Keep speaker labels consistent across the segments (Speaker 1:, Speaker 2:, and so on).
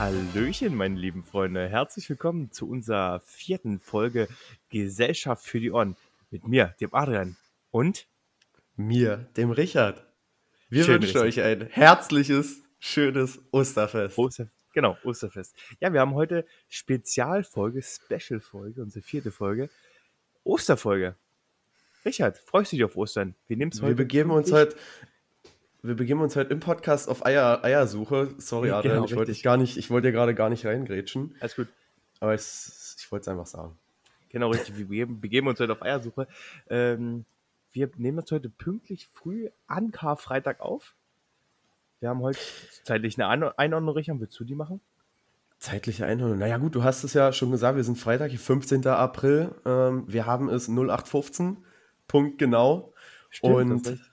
Speaker 1: Hallöchen, meine lieben Freunde. Herzlich willkommen zu unserer vierten Folge Gesellschaft für die Ohren. Mit mir, dem Adrian. Und
Speaker 2: mir, dem Richard. Wir
Speaker 1: Schön,
Speaker 2: wünschen euch ein herzliches, schönes Osterfest.
Speaker 1: Oster, genau, Osterfest. Ja, wir haben heute Spezialfolge, Special-Folge, unsere vierte Folge. Osterfolge. Richard, freust du dich auf Ostern? Wir nehmen es heute.
Speaker 2: wir begeben uns heute. Wir begeben uns heute im Podcast auf Eier, Eiersuche. Sorry,
Speaker 1: Ja,
Speaker 2: Adrian,
Speaker 1: genau,
Speaker 2: ich wollte dich gar nicht, ich wollte dir gerade gar nicht reingrätschen,
Speaker 1: Alles gut.
Speaker 2: aber ich, ich wollte es einfach sagen.
Speaker 1: Genau, richtig. Wir begeben, begeben uns heute auf Eiersuche. Ähm, wir nehmen uns heute pünktlich früh an Karfreitag auf. Wir haben heute zeitlich eine Ein- Einordnung, Richard. Willst du die machen?
Speaker 2: Zeitliche Einordnung. Naja, gut, du hast es ja schon gesagt, wir sind Freitag, hier 15. April. Ähm, wir haben es 0815, Punkt genau. Und-
Speaker 1: das ist recht.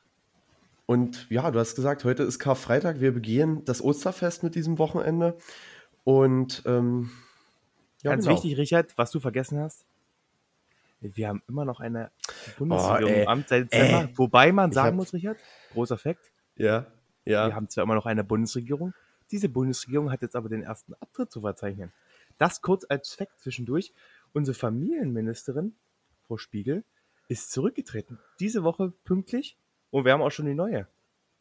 Speaker 2: Und ja, du hast gesagt, heute ist Karfreitag. Wir begehen das Osterfest mit diesem Wochenende. Und ähm, ja,
Speaker 1: Ganz
Speaker 2: genau.
Speaker 1: wichtig, Richard, was du vergessen hast. Wir haben immer noch eine Bundesregierung
Speaker 2: Oh, ey.
Speaker 1: im Amt seit Dezember.
Speaker 2: Ey.
Speaker 1: Wobei man sagen
Speaker 2: hab-
Speaker 1: muss, Richard, großer Fakt,
Speaker 2: Ja, ja.
Speaker 1: wir haben zwar immer noch eine Bundesregierung, diese Bundesregierung hat jetzt aber den ersten Abtritt zu verzeichnen. Das kurz als Fakt zwischendurch. Unsere Familienministerin, Frau Spiegel, ist zurückgetreten. Diese Woche pünktlich und wir haben auch schon die neue.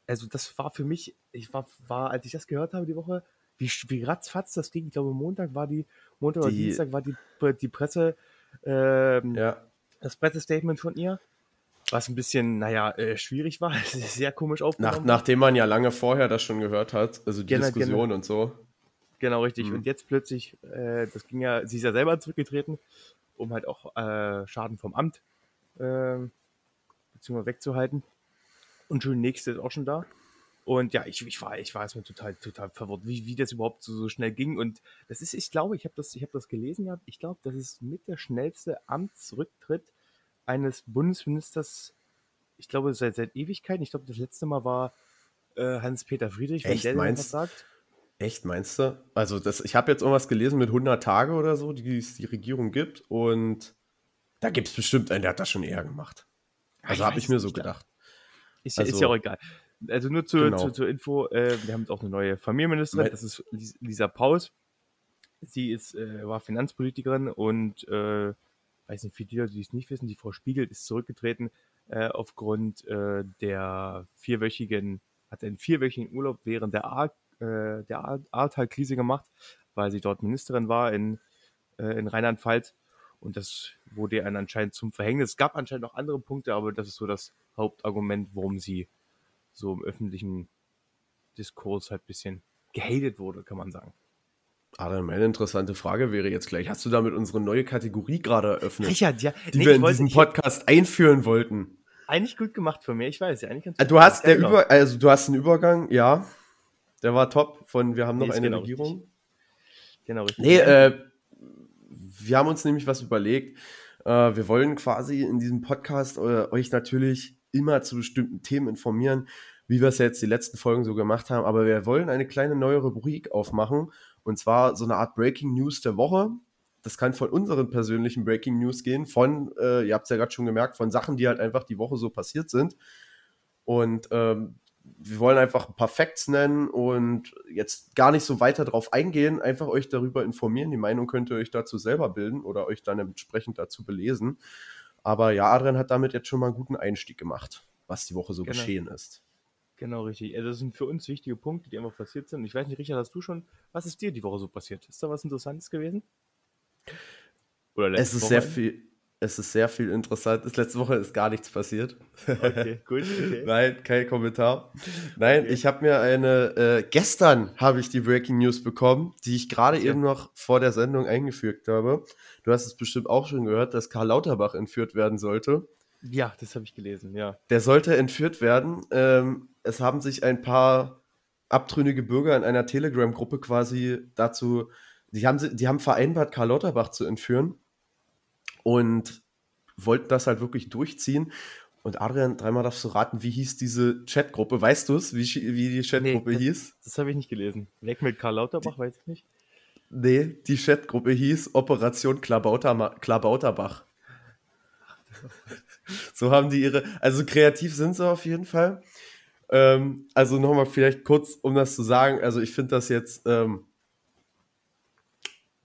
Speaker 1: Also das war für mich, ich war, war als ich das gehört habe die Woche, wie, wie ratzfatz das ging. Ich glaube, Montag war die, Montag oder
Speaker 2: Die-
Speaker 1: Dienstag war die, die Presse, ähm,
Speaker 2: ja.
Speaker 1: das Pressestatement von ihr, was ein bisschen, naja, äh, schwierig war. Es ist sehr komisch
Speaker 2: Nach,
Speaker 1: aufgenommen.
Speaker 2: nachdem man ja lange vorher das schon gehört hat, also die
Speaker 1: Genau,
Speaker 2: Diskussion und so.
Speaker 1: Genau, richtig.
Speaker 2: Mhm.
Speaker 1: Und jetzt plötzlich, äh, das ging ja, sie ist ja selber zurückgetreten, um halt auch äh, Schaden vom Amt äh, beziehungsweise wegzuhalten. Und schon nächste ist auch schon da. Und ja, ich, ich war, ich war erstmal total, total verwirrt, wie, wie das überhaupt so, so schnell ging. Und das ist, ich glaube, ich habe das, ich habe das gelesen gehabt. Ich glaube, das ist mit der schnellste Amtsrücktritt eines Bundesministers, ich glaube, seit, seit Ewigkeiten. Ich glaube, das letzte Mal war äh, Hans-Peter Friedrich, wenn
Speaker 2: Echt,
Speaker 1: der
Speaker 2: meinst-
Speaker 1: was sagt.
Speaker 2: Echt, meinst du? Also das, ich habe jetzt irgendwas gelesen mit 100 Tage oder so, die es die Regierung gibt. Und da gibt es bestimmt einen, der hat das schon eher gemacht. Also
Speaker 1: ich
Speaker 2: habe ich mir so gedacht.
Speaker 1: Ist, ja- ist
Speaker 2: Also-
Speaker 1: ja auch egal. Also nur zu,
Speaker 2: Genau.
Speaker 1: zu, zur Info, äh, wir haben jetzt auch eine neue Familienministerin, das ist Lis- Lisa Paus. Sie ist, äh, war Finanzpolitikerin und äh, weiß nicht, die Leute, die es nicht wissen, die Frau Spiegel ist zurückgetreten äh, aufgrund äh, der vierwöchigen, hat einen vierwöchigen Urlaub während der, Ahr, äh, der Ahr- Ahrtal-Krise gemacht, weil sie dort Ministerin war in, äh, in Rheinland-Pfalz. Und das wurde ihr anscheinend zum Verhängnis. Es gab anscheinend noch andere Punkte, aber das ist so das Hauptargument, warum sie so im öffentlichen Diskurs halt ein bisschen gehatet wurde, kann man sagen.
Speaker 2: Adam, meine interessante Frage wäre jetzt gleich, hast du damit unsere neue Kategorie gerade eröffnet,
Speaker 1: Richard, ja,
Speaker 2: die
Speaker 1: nee,
Speaker 2: wir in
Speaker 1: wollte-
Speaker 2: diesem Podcast einführen wollten?
Speaker 1: Eigentlich gut gemacht von mir, ich weiß, ja, eigentlich ganz
Speaker 2: Äh, Du hast der. Über, also du hast einen Übergang, ja. Der war top von wir haben noch
Speaker 1: Nee,
Speaker 2: eine
Speaker 1: genau
Speaker 2: Regierung.
Speaker 1: Genau, richtig.
Speaker 2: Nee, äh, wir haben uns nämlich was überlegt. Äh, wir wollen quasi in diesem Podcast äh, euch natürlich immer zu bestimmten Themen informieren, wie wir es jetzt die letzten Folgen so gemacht haben. Aber wir wollen eine kleine neue Rubrik aufmachen. Und zwar so eine Art Breaking News der Woche. Das kann von unseren persönlichen Breaking News gehen, von, äh, ihr habt es ja gerade schon gemerkt, von Sachen, die halt einfach die Woche so passiert sind. Und ähm, wir wollen einfach ein paar Facts nennen und jetzt gar nicht so weiter drauf eingehen, einfach euch darüber informieren. Die Meinung könnt ihr euch dazu selber bilden oder euch dann entsprechend dazu belesen. Aber ja, Adrian hat damit jetzt schon mal einen guten Einstieg gemacht, was die Woche so
Speaker 1: Genau.
Speaker 2: geschehen ist.
Speaker 1: Genau, richtig. Also das sind für uns wichtige Punkte, die einfach passiert sind. Ich weiß nicht, Richard, hast du schon, was ist dir die Woche so passiert? Ist da was Interessantes gewesen? Oder
Speaker 2: Es ist
Speaker 1: Woche?
Speaker 2: sehr viel, es ist sehr viel interessant. Letzte Woche ist gar nichts passiert.
Speaker 1: Okay, gut. Okay.
Speaker 2: Nein, kein Kommentar. Nein,
Speaker 1: Okay.
Speaker 2: ich habe mir eine, äh, gestern habe ich die Breaking News bekommen, die ich gerade
Speaker 1: Okay.
Speaker 2: eben noch vor der Sendung eingefügt habe. Du hast es bestimmt auch schon gehört, dass Karl Lauterbach entführt werden sollte.
Speaker 1: Ja, das habe ich gelesen, ja.
Speaker 2: Der sollte entführt werden. Ähm, es haben sich ein paar abtrünnige Bürger in einer Telegram-Gruppe quasi dazu, die haben, sie- die haben vereinbart, Karl Lauterbach zu entführen und wollten das halt wirklich durchziehen. Und Adrian, dreimal darfst du raten, wie hieß diese Chatgruppe? Weißt du es, wie, wie die Chatgruppe
Speaker 1: Nee, das-
Speaker 2: hieß?
Speaker 1: Das habe ich nicht gelesen. Weg mit Karl Lauterbach, weiß ich nicht.
Speaker 2: Nee, die Chatgruppe hieß Operation Klabauter, Klabauterbach. So haben die ihre, also kreativ sind sie auf jeden Fall. Ähm, also nochmal vielleicht kurz, um das zu sagen, also ich finde das jetzt, ähm,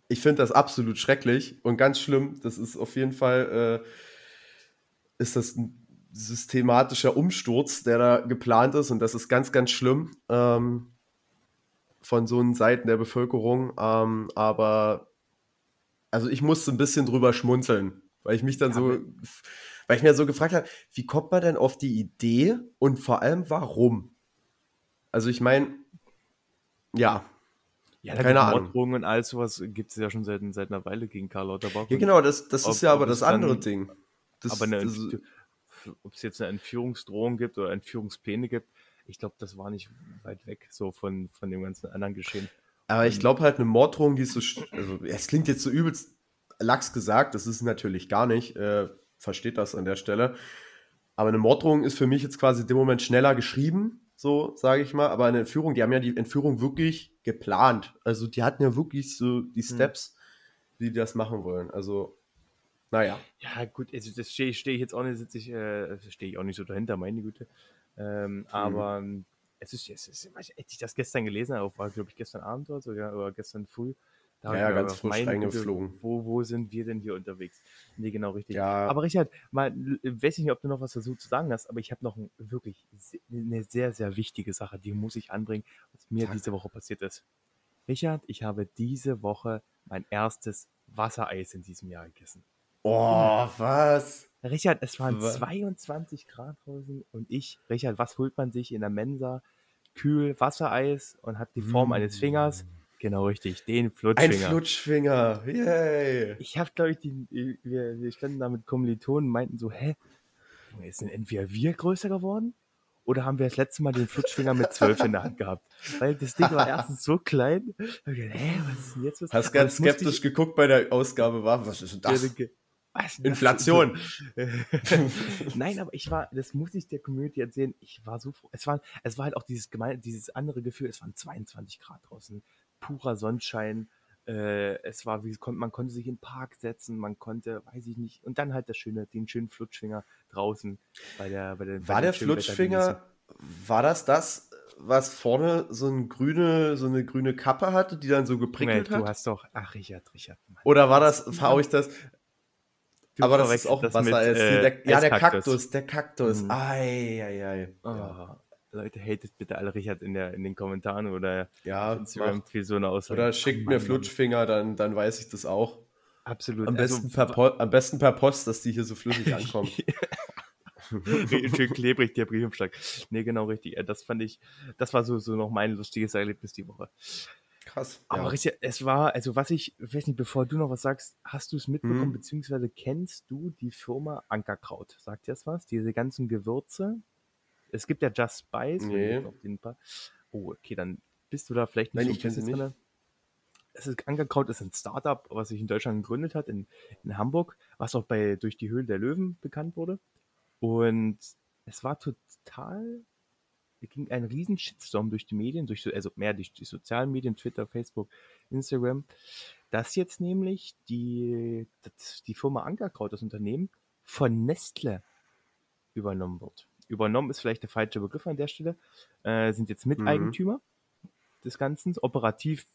Speaker 2: ich finde das absolut schrecklich und ganz schlimm. Das ist auf jeden Fall, äh, ist das ein systematischer Umsturz, der da geplant ist und das ist ganz, ganz schlimm. Ähm, von so einen Seiten der Bevölkerung. Ähm, aber also ich musste ein bisschen drüber schmunzeln, weil ich mich dann
Speaker 1: Ja,
Speaker 2: so, weil ich mir so gefragt habe, wie kommt man denn auf die Idee und vor allem warum? Also ich meine, ja,
Speaker 1: Ja,
Speaker 2: Keine Ahnung.
Speaker 1: Morddrohungen und all sowas gibt es ja schon seit, seit einer Weile gegen Karl Lauterbach.
Speaker 2: ja genau, das, das
Speaker 1: ob-
Speaker 2: ist ja aber das andere
Speaker 1: dann-
Speaker 2: Ding. Das,
Speaker 1: aber eine, ob es jetzt eine Entführungsdrohung gibt oder Entführungspläne gibt, ich glaube, das war nicht weit weg so von, von dem ganzen anderen Geschehen.
Speaker 2: aber ich glaube halt eine Morddrohung, die ist so, also es klingt jetzt so übelst lax gesagt, das ist natürlich gar nicht, äh, versteht das an der Stelle. Aber eine Morddrohung ist für mich jetzt quasi in dem Moment schneller geschrieben, so sage ich mal. Aber eine Entführung, die haben ja die Entführung wirklich geplant. Also die hatten ja wirklich so die Steps, wie die das machen wollen. Also, naja.
Speaker 1: Ja, gut, also das stehe steh ich jetzt auch nicht, sitze ich, äh, stehe ich auch nicht so dahinter, meine Güte. Ähm, aber ähm, es ist, es ist, als ich das gestern gelesen habe, war glaube ich gestern Abend oder so, ja, oder gestern früh. Da
Speaker 2: Ja,
Speaker 1: ich
Speaker 2: ja, ganz frisch reingeflogen.
Speaker 1: Wo, wo sind wir denn hier unterwegs? Nee, genau richtig.
Speaker 2: Ja.
Speaker 1: Aber Richard, mal, l- weiß ich nicht, ob du noch was dazu zu sagen hast, aber ich habe noch ein, wirklich eine sehr, sehr wichtige Sache, die muss ich anbringen, was mir
Speaker 2: Sag.
Speaker 1: diese Woche passiert ist. Richard, ich habe diese Woche mein erstes Wassereis in diesem Jahr gegessen.
Speaker 2: Oh, was?
Speaker 1: Richard, es waren
Speaker 2: Wa-
Speaker 1: 22 Grad draußen und ich, Richard, was holt man sich in der Mensa? Kühl Wassereis und hat die Form eines Fingers. Genau richtig, den
Speaker 2: Ein
Speaker 1: Flutschfinger.
Speaker 2: Flutschfinger. Yay.
Speaker 1: ich habe, glaube ich, die, wir, wir standen da mit Kommilitonen und meinten so, hä, Junge, sind entweder wir größer geworden oder haben wir das letzte Mal den Flutschfinger mit 12 in der Hand gehabt? Weil das Ding war erstens so klein. Da hab ich gedacht, hä, was ist denn jetzt? Was?
Speaker 2: Hast ganz skeptisch geguckt bei der Ausgabe, war, was ist denn
Speaker 1: ich-
Speaker 2: das?
Speaker 1: Was?
Speaker 2: Inflation.
Speaker 1: Nein, aber ich war, das muss ich der Community erzählen, ich war so froh. Es war, es war halt auch dieses gemein, dieses andere Gefühl, es waren 22 Grad draußen, purer Sonnenschein. Äh, es war, wie man konnte sich in den Park setzen, man konnte, weiß ich nicht, und dann halt das schöne, den schönen Flutschfinger draußen bei der, bei der bei
Speaker 2: War
Speaker 1: dem
Speaker 2: der Flutschfinger, war das das, was vorne so, ein grüne, so eine grüne Kappe hatte, die dann so geprickelt
Speaker 1: Du
Speaker 2: hat?
Speaker 1: hast doch, ach Richard, Richard. Mann.
Speaker 2: Oder war das, habe ich das,
Speaker 1: Du
Speaker 2: aber das ist auch
Speaker 1: das
Speaker 2: Wasser.
Speaker 1: mit,
Speaker 2: ist
Speaker 1: äh,
Speaker 2: der, ja, der. Kaktus, der Kaktus.
Speaker 1: Mhm.
Speaker 2: Ei, ei, ei.
Speaker 1: Oh, Leute, hatet bitte alle Richard in, der, in den Kommentaren oder
Speaker 2: Ja,
Speaker 1: auf Instagram
Speaker 2: mach.
Speaker 1: viel so eine Aussage.
Speaker 2: Oder schickt mir. Flutschfinger, dann, dann weiß ich das auch.
Speaker 1: Absolut.
Speaker 2: Am
Speaker 1: Also,
Speaker 2: besten, per Po- am besten per Post, dass die hier so flüssig ankommen.
Speaker 1: Schön klebrig, der Briefumschlag. Nee, genau richtig. Das fand ich, das war so, so noch mein lustiges Erlebnis die Woche.
Speaker 2: Krass.
Speaker 1: Aber
Speaker 2: ja.
Speaker 1: Richard, es war, also was ich, ich weiß nicht, bevor du noch was sagst, hast du es mitbekommen,
Speaker 2: Mhm.
Speaker 1: beziehungsweise kennst du die Firma Ankerkraut? Sagt dir das was? Diese ganzen Gewürze? Es gibt ja Just Spice.
Speaker 2: Nee.
Speaker 1: Oh, okay, dann bist du da vielleicht nicht
Speaker 2: Nein,
Speaker 1: so
Speaker 2: ich
Speaker 1: drin. Es ist Ankerkraut ist ein Startup, was sich in Deutschland gegründet hat, in, in Hamburg, was auch bei durch die Höhle der Löwen bekannt wurde. Und es war total, es ging ein riesen Shitstorm durch die Medien, durch, so- also mehr durch die sozialen Medien, Twitter, Facebook, Instagram, dass jetzt nämlich die, die Firma Ankerkraut, das Unternehmen, von Nestle übernommen wird. Übernommen ist vielleicht der falsche Begriff an der Stelle, äh, sind jetzt Miteigentümer des Ganzen. Operativ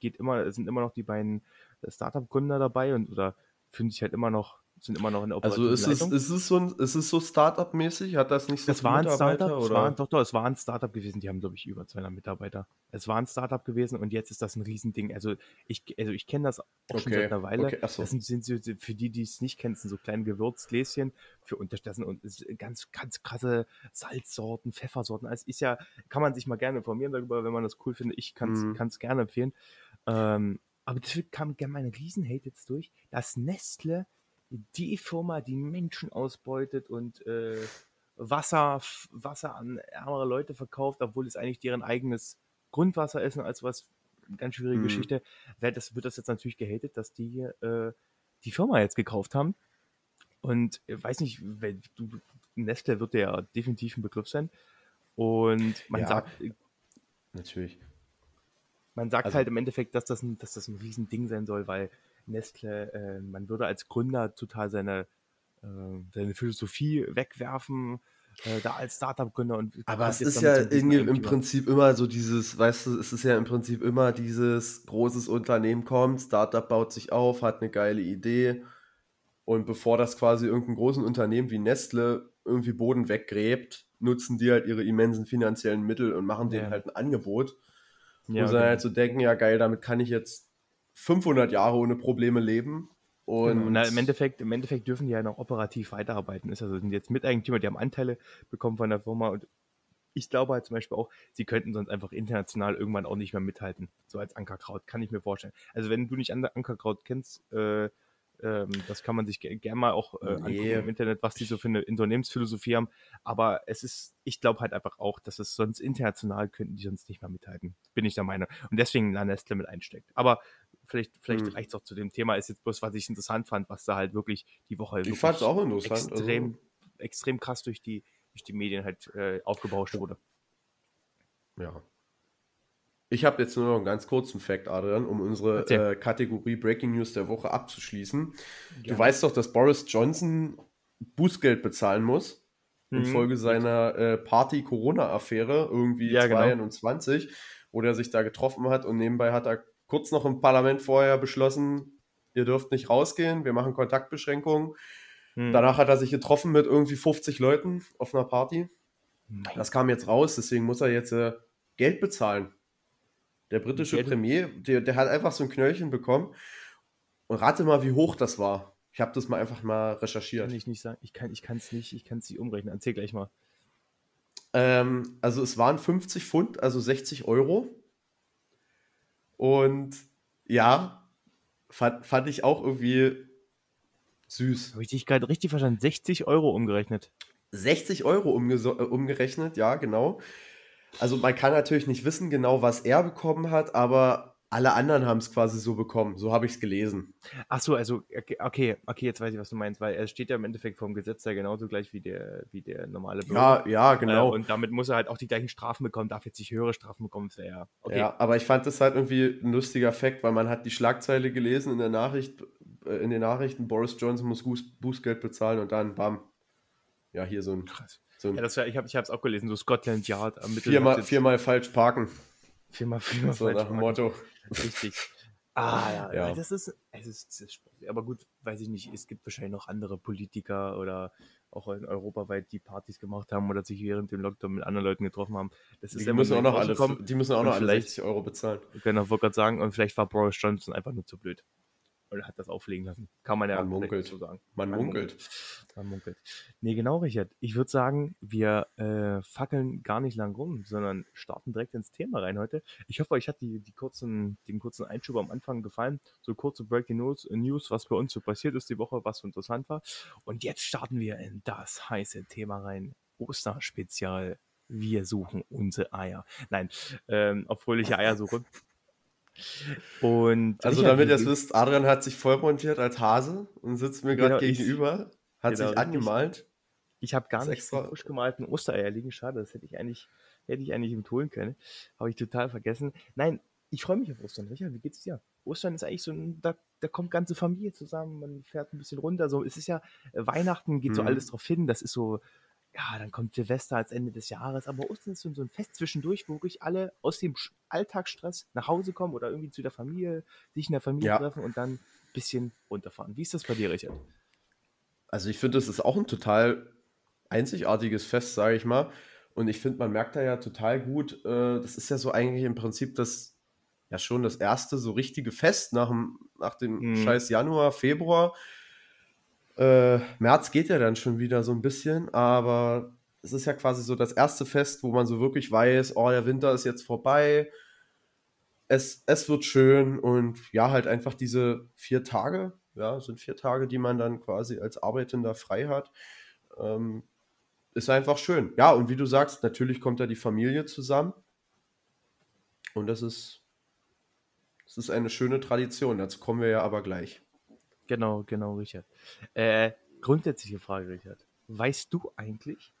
Speaker 1: geht immer, sind immer noch die beiden Startup-Gründer dabei und oder fühlen sich halt immer noch, sind immer noch in der
Speaker 2: Also ist es, ist es so, ein, ist es so Startup-mäßig? Hat das nicht so
Speaker 1: Das
Speaker 2: viele
Speaker 1: war ein
Speaker 2: Mitarbeiter,
Speaker 1: Startup,
Speaker 2: oder?
Speaker 1: war, doch, doch, es war ein Startup gewesen, die haben, glaube ich, über 200 Mitarbeiter. Es war ein Startup gewesen und jetzt ist das ein Riesending. Also ich, also ich kenne das auch schon
Speaker 2: Okay,
Speaker 1: seit einer Weile.
Speaker 2: okay, so.
Speaker 1: Das sind, sind für die, die es nicht kennen, sind so kleine Gewürzgläschen für Unterstassen und ganz, ganz krasse Salzsorten, Pfeffersorten. Also ist ja, kann man sich mal gerne informieren darüber, wenn man das cool findet. Ich kann es
Speaker 2: Mhm.
Speaker 1: gerne empfehlen. Ähm, aber das kam gerne meine Riesen-Hate jetzt durch, dass Nestle die Firma, die Menschen ausbeutet und äh, Wasser, Wasser an ärmere Leute verkauft, obwohl es eigentlich deren eigenes Grundwasser ist und als was ganz schwierige
Speaker 2: Mhm.
Speaker 1: Geschichte, wird das, wird das jetzt natürlich gehatet, dass die äh, die Firma jetzt gekauft haben. Und äh, weiß nicht, wenn, du Nestle wird ja definitiv ein Begriff sein. Und man
Speaker 2: Ja.
Speaker 1: sagt,
Speaker 2: Natürlich.
Speaker 1: man sagt
Speaker 2: Also-
Speaker 1: halt im Endeffekt, dass das, ein, dass das ein Riesending sein soll, weil Nestle, äh, man würde als Gründer total seine, äh, seine Philosophie wegwerfen, äh, da als Startup-Gründer und
Speaker 2: Aber es ist ja irgendwie im. Prinzip immer so dieses, weißt du, es ist ja im Prinzip immer dieses großes Unternehmen kommt, Startup baut sich auf, hat eine geile Idee und bevor das quasi irgendein großes Unternehmen wie Nestle irgendwie Boden weggräbt, nutzen die halt ihre immensen finanziellen Mittel und machen denen
Speaker 1: Ja.
Speaker 2: halt ein Angebot,
Speaker 1: Ja,
Speaker 2: wo sie
Speaker 1: genau.
Speaker 2: dann halt so denken, ja geil, damit kann ich jetzt 500 Jahre ohne Probleme leben und,
Speaker 1: Genau. Und na, im, Endeffekt, im Endeffekt dürfen die ja noch operativ weiterarbeiten. Ist also sind jetzt Miteigentümer, die haben Anteile bekommen von der Firma und ich glaube halt zum Beispiel auch, sie könnten sonst einfach international irgendwann auch nicht mehr mithalten. So als Ankerkraut, kann ich mir vorstellen. Also wenn du nicht An- Ankerkraut kennst, äh, ähm, das kann man sich ge gerne mal auch äh, angucken
Speaker 2: Nee.
Speaker 1: im Internet, was die so für eine Unternehmensphilosophie haben. Aber es ist, ich glaube halt einfach auch, dass es sonst international könnten die sonst nicht mehr mithalten. Bin ich der Meinung. Und deswegen La Nestle mit einsteckt. Aber vielleicht, vielleicht
Speaker 2: Hm.
Speaker 1: reicht es auch zu dem Thema. Ist jetzt bloß, was ich interessant fand, was da halt wirklich die Woche
Speaker 2: ich
Speaker 1: wirklich
Speaker 2: fand es auch interessant.
Speaker 1: extrem,
Speaker 2: Also,
Speaker 1: extrem krass durch die, durch die Medien halt äh, aufgebauscht wurde.
Speaker 2: Ja. Ich habe jetzt nur noch einen ganz kurzen Fact, Adrian, um unsere äh, Kategorie Breaking News der Woche abzuschließen. Du
Speaker 1: Gerne.
Speaker 2: weißt doch, dass Boris Johnson Bußgeld bezahlen muss
Speaker 1: Mhm.
Speaker 2: infolge seiner äh, Party-Corona-Affäre, irgendwie
Speaker 1: Ja, genau.
Speaker 2: 2021, wo der sich da getroffen hat und nebenbei hat er kurz noch im Parlament vorher beschlossen, ihr dürft nicht rausgehen, wir machen Kontaktbeschränkungen.
Speaker 1: Hm.
Speaker 2: Danach hat er sich getroffen mit irgendwie 50 Leuten auf einer Party.
Speaker 1: Mein
Speaker 2: Das kam jetzt raus, deswegen muss er jetzt äh, Geld bezahlen. Der britische
Speaker 1: Geld?
Speaker 2: Premier, der, der hat einfach so ein Knöllchen bekommen. Und rate mal, wie hoch das war. Ich habe das mal einfach mal recherchiert.
Speaker 1: kann ich nicht sagen. Ich kann es nicht, ich kann es nicht umrechnen. Erzähl gleich mal.
Speaker 2: Ähm, also es waren 50 Pfund, also 60 Euro. Und ja, fand, fand ich auch irgendwie süß.
Speaker 1: Habe ich dich gerade richtig verstanden? 60 Euro umgerechnet.
Speaker 2: 60 Euro äh, umgerechnet, ja, genau. Also man kann natürlich nicht wissen genau, was er bekommen hat, aber alle anderen haben es quasi so bekommen. So habe ich es gelesen.
Speaker 1: Ach so, also okay, okay, jetzt weiß ich, was du meinst, weil er steht ja im Endeffekt vom Gesetz ja genauso gleich wie der, wie der normale
Speaker 2: Ja, ja, genau.
Speaker 1: Äh, und damit muss er halt auch die gleichen Strafen bekommen, darf jetzt nicht höhere Strafen bekommen, ja okay.
Speaker 2: Ja, aber ich fand das halt irgendwie ein lustiger Fakt, weil man hat die Schlagzeile gelesen in der Nachricht, äh, in den Nachrichten, Boris Johnson muss Buß, Bußgeld bezahlen und dann bam. Ja, hier so ein,
Speaker 1: Krass.
Speaker 2: so
Speaker 1: Ja,
Speaker 2: ein
Speaker 1: das war, ich habe es auch gelesen, so Scotland Yard ermittelt.
Speaker 2: viermal,
Speaker 1: hat jetzt-
Speaker 2: viermal falsch parken.
Speaker 1: Viermal, viermal
Speaker 2: So nach dem. Motto.
Speaker 1: Richtig. Ah, ja,
Speaker 2: Ja.
Speaker 1: Das ist, es ist, ist. Aber gut, weiß ich nicht, es gibt wahrscheinlich noch andere Politiker oder auch in europaweit, die Partys gemacht haben oder sich während dem Lockdown mit anderen Leuten getroffen haben. Das ist
Speaker 2: Die müssen auch noch alle, die müssen auch noch alle
Speaker 1: vielleicht-
Speaker 2: 60 Euro bezahlen.
Speaker 1: Genau, wollte gerade sagen, und vielleicht war Boris Johnson einfach nur zu blöd. Und hat das auflegen lassen. Kann man ja
Speaker 2: Man munkelt.
Speaker 1: so sagen.
Speaker 2: Man munkelt.
Speaker 1: Man munkelt. Nee, genau, Richard. Ich würde sagen, wir äh, fackeln gar nicht lang rum, sondern starten direkt ins Thema rein heute. Ich hoffe, euch hat die, die kurzen, den kurzen Einschub am Anfang gefallen. So kurze Breaking News, News, was bei uns so passiert ist die Woche, was so interessant war. Und jetzt starten wir in das heiße Thema rein. Osterspezial. Wir suchen unsere Eier. Nein, ähm, auf fröhliche Eiersuche. Und
Speaker 2: Also
Speaker 1: Richard,
Speaker 2: damit ihr es wisst, Adrian hat sich voll montiert als Hase und sitzt mir gerade
Speaker 1: Genau, ich-
Speaker 2: gegenüber, hat
Speaker 1: genau,
Speaker 2: sich angemalt.
Speaker 1: Ich habe gar nicht die frisch gemalten Ostereier liegen. Schade, das hätte ich eigentlich, hätte ich eigentlich ihm holen können. Habe ich total vergessen. Nein, ich freue mich auf Ostern. Richard, wie geht's dir? Ostern ist eigentlich so ein, da, da kommt ganze Familie zusammen, man fährt ein bisschen runter. So, es ist ja, äh, Weihnachten geht so
Speaker 2: Mhm.
Speaker 1: alles drauf hin. Das ist so, ja, dann kommt Silvester als Ende des Jahres. Aber Ostern ist so, so ein Fest zwischendurch, wo wirklich alle aus dem Alltagsstress nach Hause kommen oder irgendwie zu der Familie, sich in der Familie
Speaker 2: Ja.
Speaker 1: treffen und dann ein bisschen runterfahren. Wie ist das bei dir, Richard?
Speaker 2: Also ich finde, das ist auch ein total einzigartiges Fest, sage ich mal. Und ich finde, man merkt da ja total gut, äh, das ist ja so eigentlich im Prinzip das, ja schon das erste so richtige Fest nach dem, nach dem
Speaker 1: Mhm.
Speaker 2: scheiß Januar, Februar. Äh, März geht ja dann schon wieder so ein bisschen, aber es ist ja quasi so das erste Fest, wo man so wirklich weiß, oh, der Winter ist jetzt vorbei, es, es wird schön und ja, halt einfach diese vier Tage, ja, sind vier Tage, die man dann quasi als Arbeitender frei hat. Ähm, ist einfach schön. Ja, und wie du sagst, natürlich kommt da die Familie zusammen. Und das ist, das ist eine schöne Tradition. Dazu kommen wir ja aber gleich.
Speaker 1: Genau, genau, Richard. Äh, grundsätzliche Frage, Richard. weißt du eigentlich,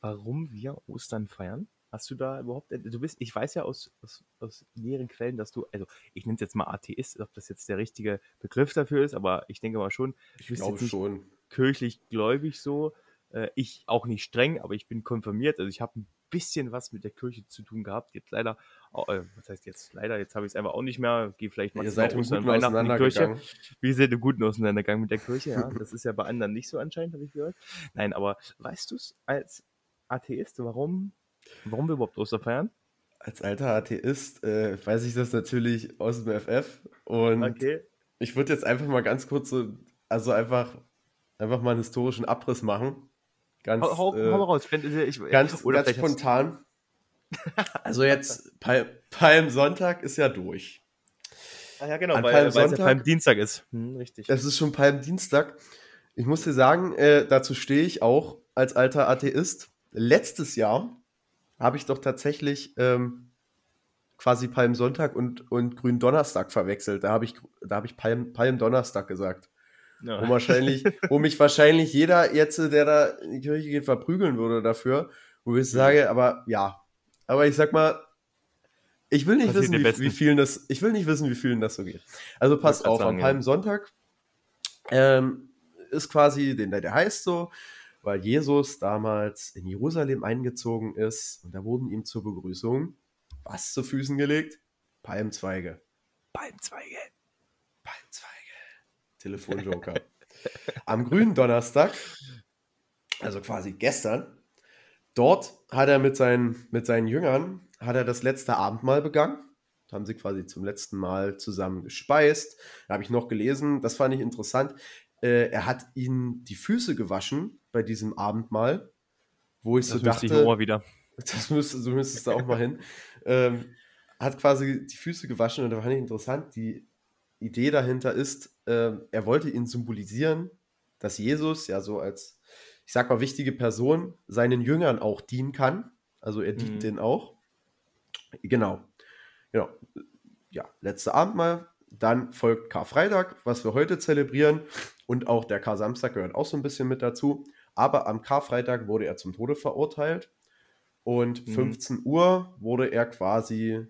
Speaker 1: warum wir Ostern feiern? Hast du da überhaupt, äh, du bist, ich weiß ja aus, aus, aus näheren Quellen, dass du, also ich nenne es jetzt mal Atheist, ob das jetzt der richtige Begriff dafür ist, aber ich denke mal schon.
Speaker 2: Ich glaube schon.
Speaker 1: Kirchlich gläubig so. Äh, ich auch nicht streng, aber ich bin konfirmiert, also ich habe ein bisschen was mit der Kirche zu tun gehabt. Jetzt leider, äh, was heißt jetzt leider, jetzt habe ich es einfach auch nicht mehr. Gehe vielleicht
Speaker 2: mal Ihr seid im guten Weihnachten in die
Speaker 1: Kirche. Wir sind im guten Auseinandergang mit der Kirche, ja. Das ist ja bei anderen nicht so anscheinend, habe ich gehört. Nein, aber weißt du es als Atheist, warum Warum wir überhaupt Oster feiern?
Speaker 2: Als alter Atheist äh, weiß ich das natürlich aus dem FF. Und okay. ich würde jetzt einfach mal ganz kurz so, also einfach, einfach mal einen historischen Abriss machen. Ganz, hau, hau, äh, hau raus. Ich, ganz, oder ganz spontan. also jetzt, Palm, Palmsonntag ist ja durch.
Speaker 1: Ah ja, genau, An weil, Palmsonntag, ja Palmdienstag ist. Hm, richtig.
Speaker 2: Es ist schon Palmdienstag. Ich muss dir sagen, äh, dazu stehe ich auch als alter Atheist. Letztes Jahr habe ich doch tatsächlich ähm, quasi Palmsonntag und, und Gründonnerstag verwechselt. Da habe ich, da hab ich Palm, Palmdonnerstag gesagt. Ja. Wo, wahrscheinlich, wo mich wahrscheinlich jeder jetzt, der da in die Kirche geht, verprügeln würde dafür. Wo ich sage, aber ja. Aber ich sag mal, ich will nicht wissen, wie, wie, vielen das, ich will nicht wissen, wie vielen das so geht. Also pass auf, sagen, am Palmsonntag ähm, ist quasi, den, der heißt so, weil Jesus damals in Jerusalem eingezogen ist und da wurden ihm zur Begrüßung was zu Füßen gelegt? Palmzweige.
Speaker 1: Palmzweige.
Speaker 2: Palmzweige. Telefonjoker. Am grünen Donnerstag, also quasi gestern, dort hat er mit seinen, mit seinen Jüngern, hat er das letzte Abendmahl begangen. Haben sie quasi zum letzten Mal zusammen gespeist. Da habe ich noch gelesen, das fand ich interessant. Äh, er hat ihnen die Füße gewaschen bei diesem Abendmahl, wo ich das so dachte, ich
Speaker 1: auch wieder.
Speaker 2: das müsste, so müsstest du auch mal hin. Ähm, hat quasi die Füße gewaschen und da fand ich interessant, die Idee dahinter ist, äh, er wollte ihnen symbolisieren, dass Jesus ja so als, ich sag mal, wichtige Person seinen Jüngern auch dienen kann. Also er dient mhm. denen auch. Genau. Genau. Ja, letzte Abendmahl. Dann folgt Karfreitag, was wir heute zelebrieren. Und auch der Kar-Samstag gehört auch so ein bisschen mit dazu. Aber am Karfreitag wurde er zum Tode verurteilt. Und mhm. 15 Uhr wurde er quasi,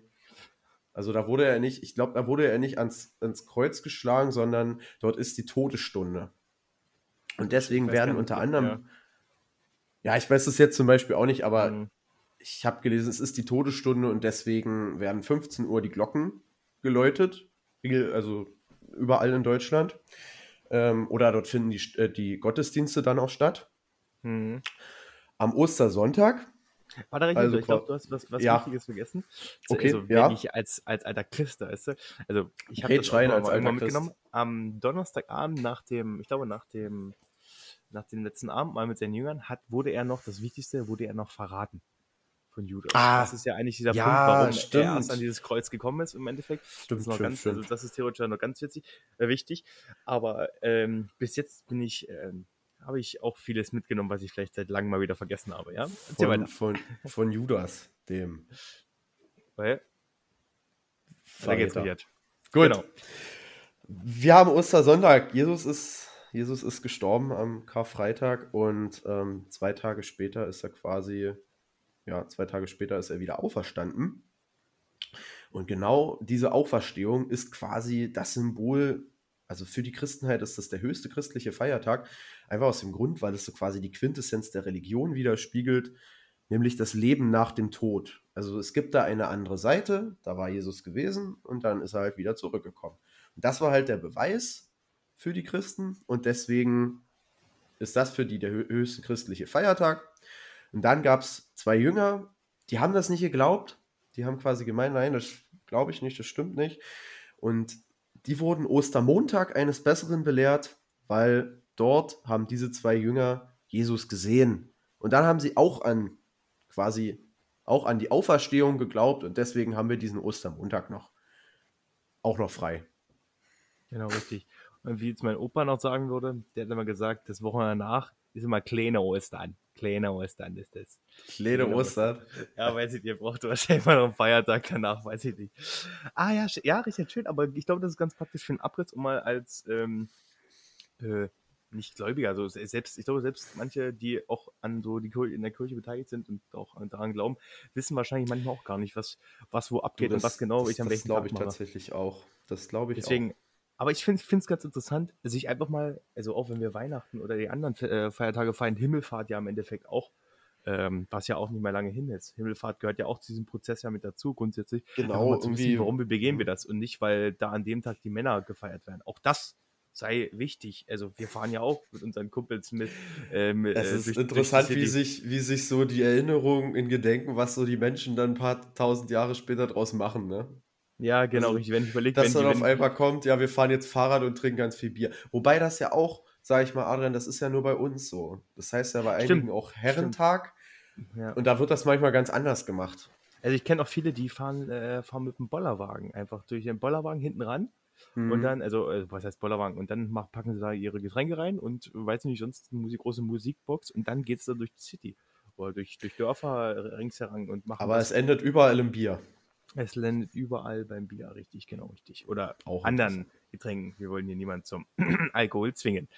Speaker 2: also da wurde er nicht, ich glaube, da wurde er nicht ans, ans Kreuz geschlagen, sondern dort ist die Todesstunde. Und deswegen werden unter anderem, ja. ja. ich weiß das jetzt zum Beispiel auch nicht, aber mhm. ich habe gelesen, es ist die Todesstunde und deswegen werden 15 Uhr die Glocken geläutet, also überall in Deutschland. Ähm, oder dort finden die, äh, die Gottesdienste dann auch statt. Mhm. Am Ostersonntag.
Speaker 1: Warte, also, ich glaube, du hast was, was ja. Wichtiges vergessen. Also, okay, also, ja. ich als, als alter Christ, weißt du, also ich habe das auch mal als irgendwann mitgenommen. Am Donnerstagabend nach dem, ich glaube, nach dem, nach dem letzten Abend mal mit seinen Jüngern, hat, wurde er noch, das Wichtigste, wurde er noch verraten von Judas. Ah, das ist ja eigentlich dieser ja, Punkt, warum stimmt. er erst an dieses Kreuz gekommen ist im Endeffekt. Stimmt, das ist, noch stimmt, ganz, stimmt. Also das ist theoretisch noch ganz witzig, äh, wichtig. Aber ähm, bis jetzt bin ich, ähm, habe ich auch vieles mitgenommen, was ich vielleicht seit langem mal wieder vergessen habe. Ja?
Speaker 2: Von, von, von, Judas, dem.
Speaker 1: Weil? Da geht's
Speaker 2: Gut. Genau. Wir haben Ostersonntag. Jesus ist, Jesus ist gestorben am Karfreitag und ähm, zwei Tage später ist er quasi ja, zwei Tage später ist er wieder auferstanden. Und genau diese Auferstehung ist quasi das Symbol, also für die Christenheit ist das der höchste christliche Feiertag, einfach aus dem Grund, weil es so quasi die Quintessenz der Religion widerspiegelt, nämlich das Leben nach dem Tod. Also es gibt da eine andere Seite, da war Jesus gewesen und dann ist er halt wieder zurückgekommen. Und das war halt der Beweis für die Christen und deswegen ist das für die der höchste christliche Feiertag. Und dann gab es zwei Jünger, die haben das nicht geglaubt. Die haben quasi gemeint, nein, das glaube ich nicht, das stimmt nicht. Und die wurden Ostermontag eines Besseren belehrt, weil dort haben diese zwei Jünger Jesus gesehen. Und dann haben sie auch an quasi auch an die Auferstehung geglaubt und deswegen haben wir diesen Ostermontag noch auch noch frei.
Speaker 1: Genau, richtig. Und wie jetzt mein Opa noch sagen würde, der hat immer gesagt, das Wochenende danach ist immer kleine Ostern. Kleine Ostern ist das.
Speaker 2: Kleine Ostern?
Speaker 1: Ja, weiß ich, ihr braucht wahrscheinlich mal noch einen Feiertag danach, weiß ich nicht. Ah ja, ja, richtig schön, aber ich glaube, das ist ganz praktisch für einen Abriss, um mal als ähm, äh, nicht Gläubige, also selbst, ich glaube, selbst manche, die auch an so die Kirche, in der Kirche beteiligt sind und auch daran glauben, wissen wahrscheinlich manchmal auch gar nicht, was, was wo abgeht
Speaker 2: das,
Speaker 1: und was genau
Speaker 2: das,
Speaker 1: ich am
Speaker 2: das
Speaker 1: welchen
Speaker 2: glaube
Speaker 1: Tag
Speaker 2: ich
Speaker 1: mache.
Speaker 2: tatsächlich auch. Das glaube ich
Speaker 1: Deswegen,
Speaker 2: auch.
Speaker 1: Aber ich finde es ganz interessant, sich einfach mal, also auch wenn wir Weihnachten oder die anderen äh, Feiertage feiern, Himmelfahrt ja im Endeffekt auch, ähm, was ja auch nicht mehr lange hin ist. Himmelfahrt gehört ja auch zu diesem Prozess ja mit dazu, grundsätzlich.
Speaker 2: Genau, irgendwie-
Speaker 1: wissen, warum wir begehen wir das und nicht, weil da an dem Tag die Männer gefeiert werden. Auch das sei wichtig. Also wir fahren ja auch mit unseren Kumpels mit. Ähm,
Speaker 2: Es
Speaker 1: äh,
Speaker 2: ist
Speaker 1: durch-
Speaker 2: interessant,
Speaker 1: durch
Speaker 2: wie sich, wie sich so die Erinnerungen in Gedenken, was so die Menschen dann ein paar tausend Jahre später draus machen, ne?
Speaker 1: Ja, genau,
Speaker 2: also,
Speaker 1: richtig. Wenn ich überlege,
Speaker 2: Dass
Speaker 1: wenn,
Speaker 2: dann auf einmal kommt, ja, wir fahren jetzt Fahrrad und trinken ganz viel Bier. Wobei das ja auch, sage ich mal, Adrian, das ist ja nur bei uns so. Das heißt ja bei
Speaker 1: Stimmt,
Speaker 2: einigen auch Herrentag
Speaker 1: ja.
Speaker 2: und da wird das manchmal ganz anders gemacht.
Speaker 1: Also ich kenne auch viele, die fahren, äh, fahren mit dem Bollerwagen einfach durch den Bollerwagen hinten ran und
Speaker 2: Mhm.
Speaker 1: dann, also äh, was heißt Bollerwagen, und dann mach, packen sie da ihre Getränke rein und weiß nicht, sonst eine große Musikbox und dann geht es da durch die City oder durch, durch Dörfer äh, ringsheran und machen
Speaker 2: Aber es endet überall im Bier.
Speaker 1: Es landet überall beim Bier, richtig, genau, richtig. Oder
Speaker 2: Auch
Speaker 1: anderen Getränken. Wir wollen hier niemanden zum Alkohol zwingen.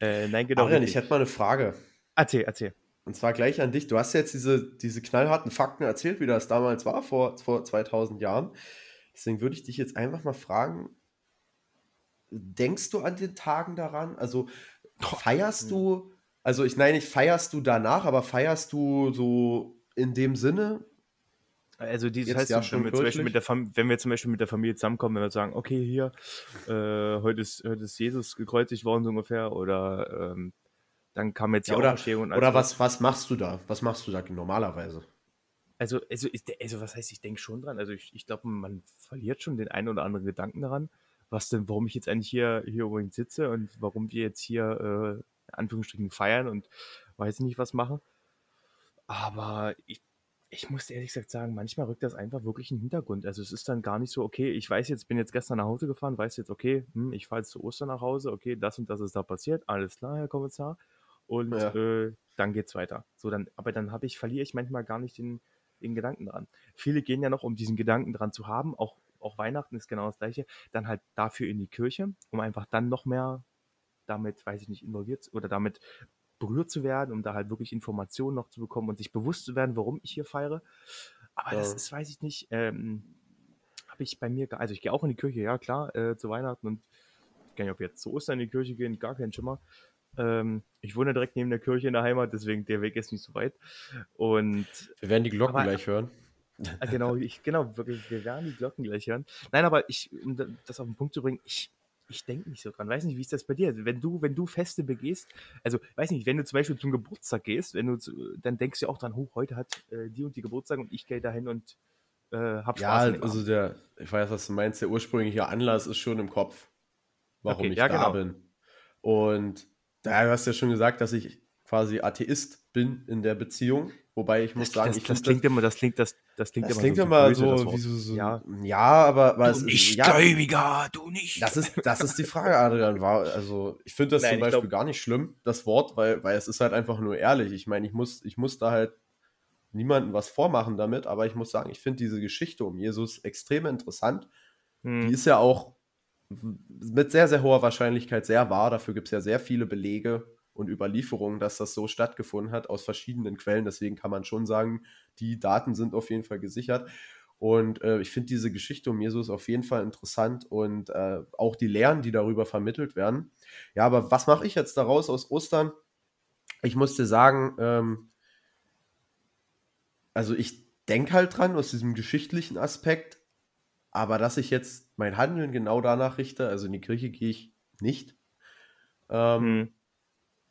Speaker 1: Äh, nein, genau.
Speaker 2: Adrian, ich hätte mal eine Frage.
Speaker 1: Erzähl, erzähl.
Speaker 2: Und zwar gleich an dich. Du hast jetzt diese, diese knallharten Fakten erzählt, wie das damals war, vor, vor 2000 Jahren. Deswegen würde ich dich jetzt einfach mal fragen, denkst du an den Tagen daran? Also feierst du, also ich nein, nicht feierst du danach, aber feierst du so in dem Sinne?
Speaker 1: Also dieses
Speaker 2: Jetzt
Speaker 1: heißt,
Speaker 2: ja
Speaker 1: wenn,
Speaker 2: schon
Speaker 1: wir zum mit der Fam wenn wir zum Beispiel mit der Familie zusammenkommen, wenn wir sagen, okay, hier, äh, heute, ist, heute ist Jesus gekreuzigt worden, so ungefähr, oder ähm, dann kam jetzt die
Speaker 2: Ja, oder
Speaker 1: Auferstehung und
Speaker 2: oder was, was machst du da? Was machst du da normalerweise?
Speaker 1: Also, also, also was heißt, ich denke schon dran. Also ich, ich glaube, man verliert schon den einen oder anderen Gedanken daran, was denn, warum ich jetzt eigentlich hier, hier übrigens sitze und warum wir jetzt hier äh, in Anführungsstrichen feiern und weiß nicht was machen. Aber ich, ich muss ehrlich gesagt sagen, manchmal rückt das einfach wirklich in den Hintergrund. Also es ist dann gar nicht so, okay, ich weiß jetzt, bin jetzt gestern nach Hause gefahren, weiß jetzt, okay, hm, ich fahre jetzt zu Ostern nach Hause, okay, das und das ist da passiert, alles klar, Herr Kommissar. Und
Speaker 2: Ja.
Speaker 1: äh, dann geht's weiter. So, dann, aber dann habe ich, verliere ich manchmal gar nicht den, den Gedanken dran. Viele gehen ja noch, um diesen Gedanken dran zu haben, auch, auch Weihnachten ist genau das gleiche, dann halt dafür in die Kirche, um einfach dann noch mehr damit, weiß ich nicht, involviert oder damit berührt zu werden, um da halt wirklich Informationen noch zu bekommen und sich bewusst zu werden, warum ich hier feiere. Aber das
Speaker 2: Ja.
Speaker 1: ist, weiß ich nicht, ähm, habe ich bei mir, also ich gehe auch in die Kirche, ja klar, äh, zu Weihnachten und ich kann nicht, ob wir jetzt zu Ostern in die Kirche gehen, gar kein Schimmer. Ähm, ich wohne direkt neben der Kirche in der Heimat, deswegen der Weg ist nicht so weit. Und
Speaker 2: Wir werden die Glocken
Speaker 1: Aber-
Speaker 2: gleich hören.
Speaker 1: Ah, genau, ich, genau, wirklich, wir werden die Glocken gleich hören. Nein, aber ich, um da- das auf den Punkt zu bringen, ich, ich denke nicht so dran. Weiß nicht, wie ist das bei dir? Wenn du, wenn du Feste begehst, also weiß nicht, wenn du zum Beispiel zum Geburtstag gehst, wenn du zu, dann denkst du auch dran, hoch, heute hat äh, die und die Geburtstag und ich gehe dahin und äh, hab
Speaker 2: Ja,
Speaker 1: Spaß. dem
Speaker 2: also der, ich weiß, was du meinst, der ursprüngliche Anlass ist schon im Kopf, warum
Speaker 1: Okay,
Speaker 2: ich
Speaker 1: ja,
Speaker 2: da
Speaker 1: genau.
Speaker 2: bin. Und da du hast ja schon gesagt, dass ich quasi Atheist bin in der Beziehung, wobei ich muss
Speaker 1: das,
Speaker 2: sagen,
Speaker 1: das,
Speaker 2: ich
Speaker 1: das klingt immer, das klingt, das, das klingt
Speaker 2: das
Speaker 1: immer
Speaker 2: klingt
Speaker 1: so,
Speaker 2: immer
Speaker 1: das
Speaker 2: so,
Speaker 1: Wort.
Speaker 2: wie so, so
Speaker 1: Ja.
Speaker 2: ja, aber, aber es
Speaker 1: Du
Speaker 2: ist,
Speaker 1: nicht
Speaker 2: ja,
Speaker 1: Gläubiger, du nicht.
Speaker 2: das ist, das ist die Frage, Adrian. War, also, ich finde das
Speaker 1: Nein,
Speaker 2: zum Beispiel
Speaker 1: glaub-
Speaker 2: gar nicht schlimm, das Wort, weil, weil es ist halt einfach nur ehrlich. Ich meine, ich muss, ich muss da halt niemandem was vormachen damit, aber ich muss sagen, ich finde diese Geschichte um Jesus extrem interessant.
Speaker 1: Hm.
Speaker 2: Die ist ja auch mit sehr, sehr hoher Wahrscheinlichkeit sehr wahr. Dafür gibt es ja sehr viele Belege und Überlieferungen, dass das so stattgefunden hat aus verschiedenen Quellen. Deswegen kann man schon sagen, die Daten sind auf jeden Fall gesichert. Und äh, ich finde diese Geschichte um Jesus auf jeden Fall interessant und äh, auch die Lehren, die darüber vermittelt werden. Ja, aber was mache ich jetzt daraus aus Ostern? Ich muss dir sagen, ähm, also ich denke halt dran aus diesem geschichtlichen Aspekt, aber dass ich jetzt mein Handeln genau danach richte, also in die Kirche gehe ich nicht. Ähm,
Speaker 1: Hm.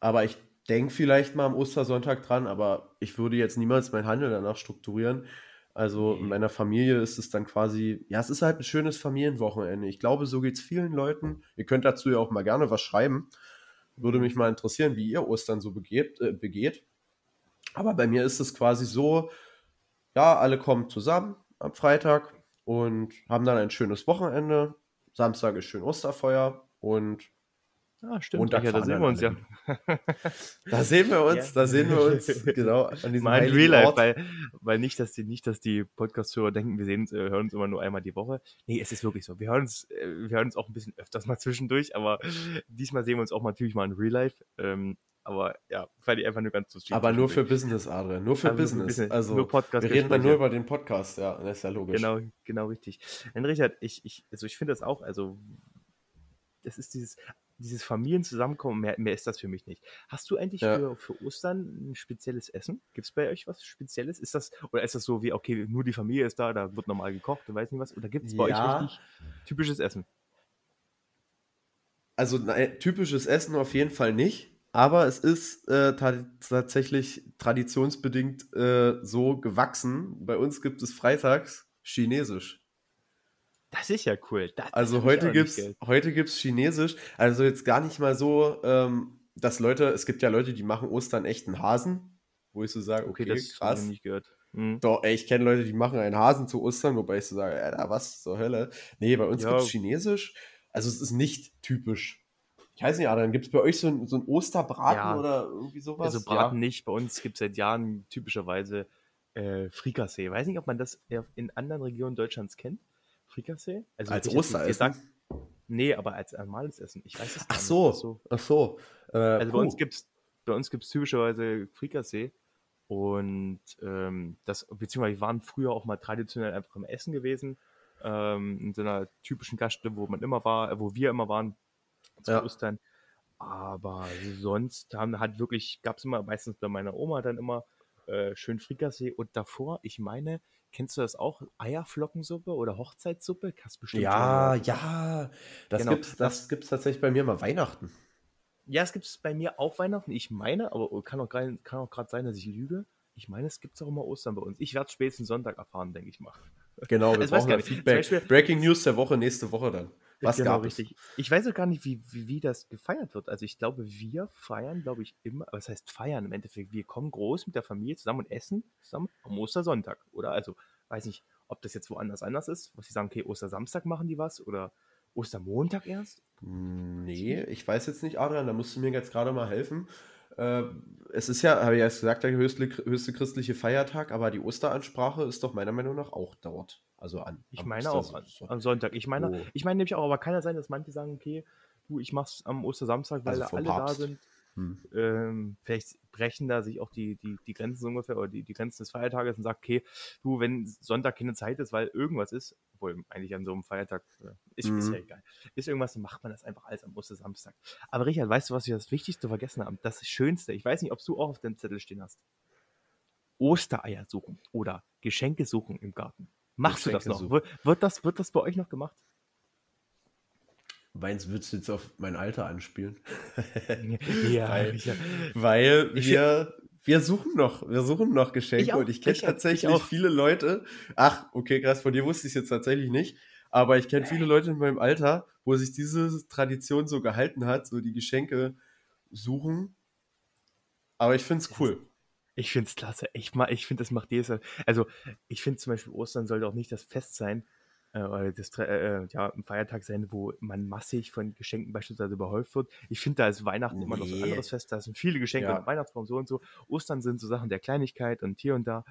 Speaker 2: Aber ich denke vielleicht mal am Ostersonntag dran, aber ich würde jetzt niemals mein Handeln danach strukturieren. Also in
Speaker 1: Nee.
Speaker 2: meiner Familie ist es dann quasi, ja, es ist halt ein schönes Familienwochenende. Ich glaube, so geht es vielen Leuten. Ihr könnt dazu ja auch mal gerne was schreiben. Würde mich mal interessieren, wie ihr Ostern so begeht. Äh, begeht. Aber bei mir ist es quasi so, ja, alle kommen zusammen am Freitag und haben dann ein schönes Wochenende. Samstag ist schön Osterfeuer und
Speaker 1: Ah, stimmt.
Speaker 2: Montag
Speaker 1: ja, da sehen wir uns ja.
Speaker 2: Da sehen wir uns,
Speaker 1: Ja.
Speaker 2: da sehen wir uns, genau, an diesem
Speaker 1: Mal Real Life,
Speaker 2: Ort.
Speaker 1: weil, weil nicht, dass die, nicht, dass die Podcast-Hörer denken, wir sehen uns, äh, hören uns immer nur einmal die Woche. Nee, es ist wirklich so. Wir hören uns, äh, wir hören uns auch ein bisschen öfters mal zwischendurch, aber diesmal sehen wir uns auch natürlich mal in Real Life. Ähm, aber ja, fand ich einfach nur ganz lustig.
Speaker 2: Aber nur für. Business, Adrian, nur für
Speaker 1: Aber nur für
Speaker 2: Business.
Speaker 1: Business,
Speaker 2: Also,
Speaker 1: nur Podcast
Speaker 2: wir reden dann nur über den Podcast, ja, das ist ja logisch.
Speaker 1: Genau, genau richtig. Denn Richard, ich, ich, also ich finde das auch, also das ist dieses, dieses Familienzusammenkommen, mehr, mehr ist das für mich nicht. Hast du eigentlich
Speaker 2: Ja.
Speaker 1: für, für Ostern ein spezielles Essen? Gibt es bei euch was Spezielles? Ist das, oder ist das so wie, okay, nur die Familie ist da, da wird normal gekocht, du weißt nicht was? Oder gibt es bei
Speaker 2: Ja.
Speaker 1: euch richtig typisches Essen?
Speaker 2: Also nein, typisches Essen auf jeden Fall nicht, aber es ist äh, ta tatsächlich traditionsbedingt äh, so gewachsen. Bei uns gibt es freitags Chinesisch.
Speaker 1: Das ist ja cool. Das,
Speaker 2: Also heute gibt's, heute gibt's Chinesisch. Also jetzt gar nicht mal so, ähm, dass Leute, es gibt ja Leute, die machen Ostern echt einen Hasen, wo ich so sage,
Speaker 1: Okay,
Speaker 2: okay,
Speaker 1: das
Speaker 2: krass.
Speaker 1: ich nicht gehört. Hm.
Speaker 2: Doch, ey, ich kenne Leute, die machen einen Hasen zu Ostern, wobei ich so sage, Alter, was zur Hölle? Nee, bei uns
Speaker 1: Ja.
Speaker 2: gibt's Chinesisch. Also es ist nicht typisch. Ich weiß nicht, Adrian, gibt's bei euch so ein, so ein Osterbraten
Speaker 1: Ja.
Speaker 2: oder irgendwie sowas?
Speaker 1: Also Braten nicht. Bei uns gibt es seit Jahren typischerweise äh, Frikassee. Weiß nicht, ob man das in anderen Regionen Deutschlands kennt. Frikassee? Also
Speaker 2: Als Osteressen?
Speaker 1: Nee, aber als normales Essen. Ich weiß es
Speaker 2: Ach
Speaker 1: nicht.
Speaker 2: so,
Speaker 1: Ach so.
Speaker 2: ach so. Äh,
Speaker 1: Also bei uns gibt's bei uns gibt's typischerweise Frikassee und ähm, das beziehungsweise wir waren früher auch mal traditionell einfach im Essen gewesen ähm, in so einer typischen Gaststätte, wo man immer war, wo wir immer waren zu
Speaker 2: Ja.
Speaker 1: Ostern. Aber sonst haben hat wirklich gab's immer meistens bei meiner Oma dann immer äh, schön Frikassee und davor, ich meine, kennst du das auch Eierflockensuppe oder Hochzeitssuppe? Hast bestimmt
Speaker 2: Ja, ja. Das
Speaker 1: Genau,
Speaker 2: gibt's, das gibt's tatsächlich bei mir mal Weihnachten.
Speaker 1: Ja, es gibt es bei mir auch Weihnachten. Ich meine, aber kann auch gerade kann auch gerade sein, dass ich lüge. Ich meine, es gibt es auch immer Ostern bei uns. Ich werde spätestens Sonntag erfahren, denke ich mal.
Speaker 2: Genau, wir
Speaker 1: weiß
Speaker 2: brauchen.
Speaker 1: Zum
Speaker 2: Feedback.
Speaker 1: Beispiel-
Speaker 2: Breaking News der Woche, nächste Woche dann. Was
Speaker 1: genau,
Speaker 2: gab
Speaker 1: richtig. Ich weiß auch gar nicht, wie, wie, wie das gefeiert wird. Also ich glaube, wir feiern, glaube ich, immer, was heißt feiern im Endeffekt? Wir kommen groß mit der Familie zusammen und essen zusammen am Ostersonntag. Oder also, weiß nicht, ob das jetzt woanders anders ist, was sie sagen, okay, Ostersamstag machen die was oder Ostermontag erst.
Speaker 2: es? Nee, ich weiß jetzt nicht, Adrian, da musst du mir jetzt gerade mal helfen. Äh, es ist ja, habe ich ja erst gesagt, der höchste, höchste christliche Feiertag, aber die Osteransprache ist doch meiner Meinung nach auch dort. Also an.
Speaker 1: Ich meine auch an, am Sonntag. Ich meine,
Speaker 2: Oh.
Speaker 1: ich meine nämlich auch, aber kann ja sein, dass manche sagen, okay, du, ich mach's am Ostersamstag, weil
Speaker 2: Also
Speaker 1: alle
Speaker 2: Papst.
Speaker 1: da sind.
Speaker 2: Hm.
Speaker 1: Ähm, vielleicht brechen da sich auch die, die, die Grenzen so ungefähr oder die, die Grenzen des Feiertages und sagt, okay, du, wenn Sonntag keine Zeit ist, weil irgendwas ist, obwohl eigentlich an so einem Feiertag äh, ist, ist
Speaker 2: Mhm.
Speaker 1: ja egal, ist irgendwas, dann macht man das einfach alles am Ostersamstag. Aber Richard, weißt du, was wir das Wichtigste vergessen haben? Das Schönste, ich weiß nicht, ob du auch auf deinem Zettel stehen hast. Ostereier suchen oder Geschenke suchen im Garten. Machst du das noch?
Speaker 2: suchen.
Speaker 1: Wird, das, wird das bei euch noch gemacht?
Speaker 2: Meinst du, würdest du jetzt auf mein Alter anspielen?
Speaker 1: ja,
Speaker 2: Weil-
Speaker 1: Richard.
Speaker 2: Weil wir, wir suchen noch, wir suchen noch Geschenke
Speaker 1: Ich auch,
Speaker 2: und ich kenne
Speaker 1: ich- ich
Speaker 2: tatsächlich
Speaker 1: auch.
Speaker 2: viele Leute. Ach, okay, krass, von dir wusste ich es jetzt tatsächlich nicht. Aber ich kenne viele Leute in meinem Alter, wo sich diese Tradition so gehalten hat, so die Geschenke suchen. Aber ich finde es cool.
Speaker 1: Ich finde es klasse. Ich, ma- ich finde, das macht jedes Jahr. Also, ich finde zum Beispiel, Ostern sollte auch nicht das Fest sein, äh, oder das, Tre- äh, ja, ein Feiertag sein, wo man massig von Geschenken beispielsweise überhäuft wird. Ich finde, da ist Weihnachten immer noch so ein
Speaker 2: Nee.
Speaker 1: anderes Fest. Da sind viele Geschenke
Speaker 2: Ja.
Speaker 1: und Weihnachtsbaum so und so. Ostern sind so Sachen der Kleinigkeit und hier und da.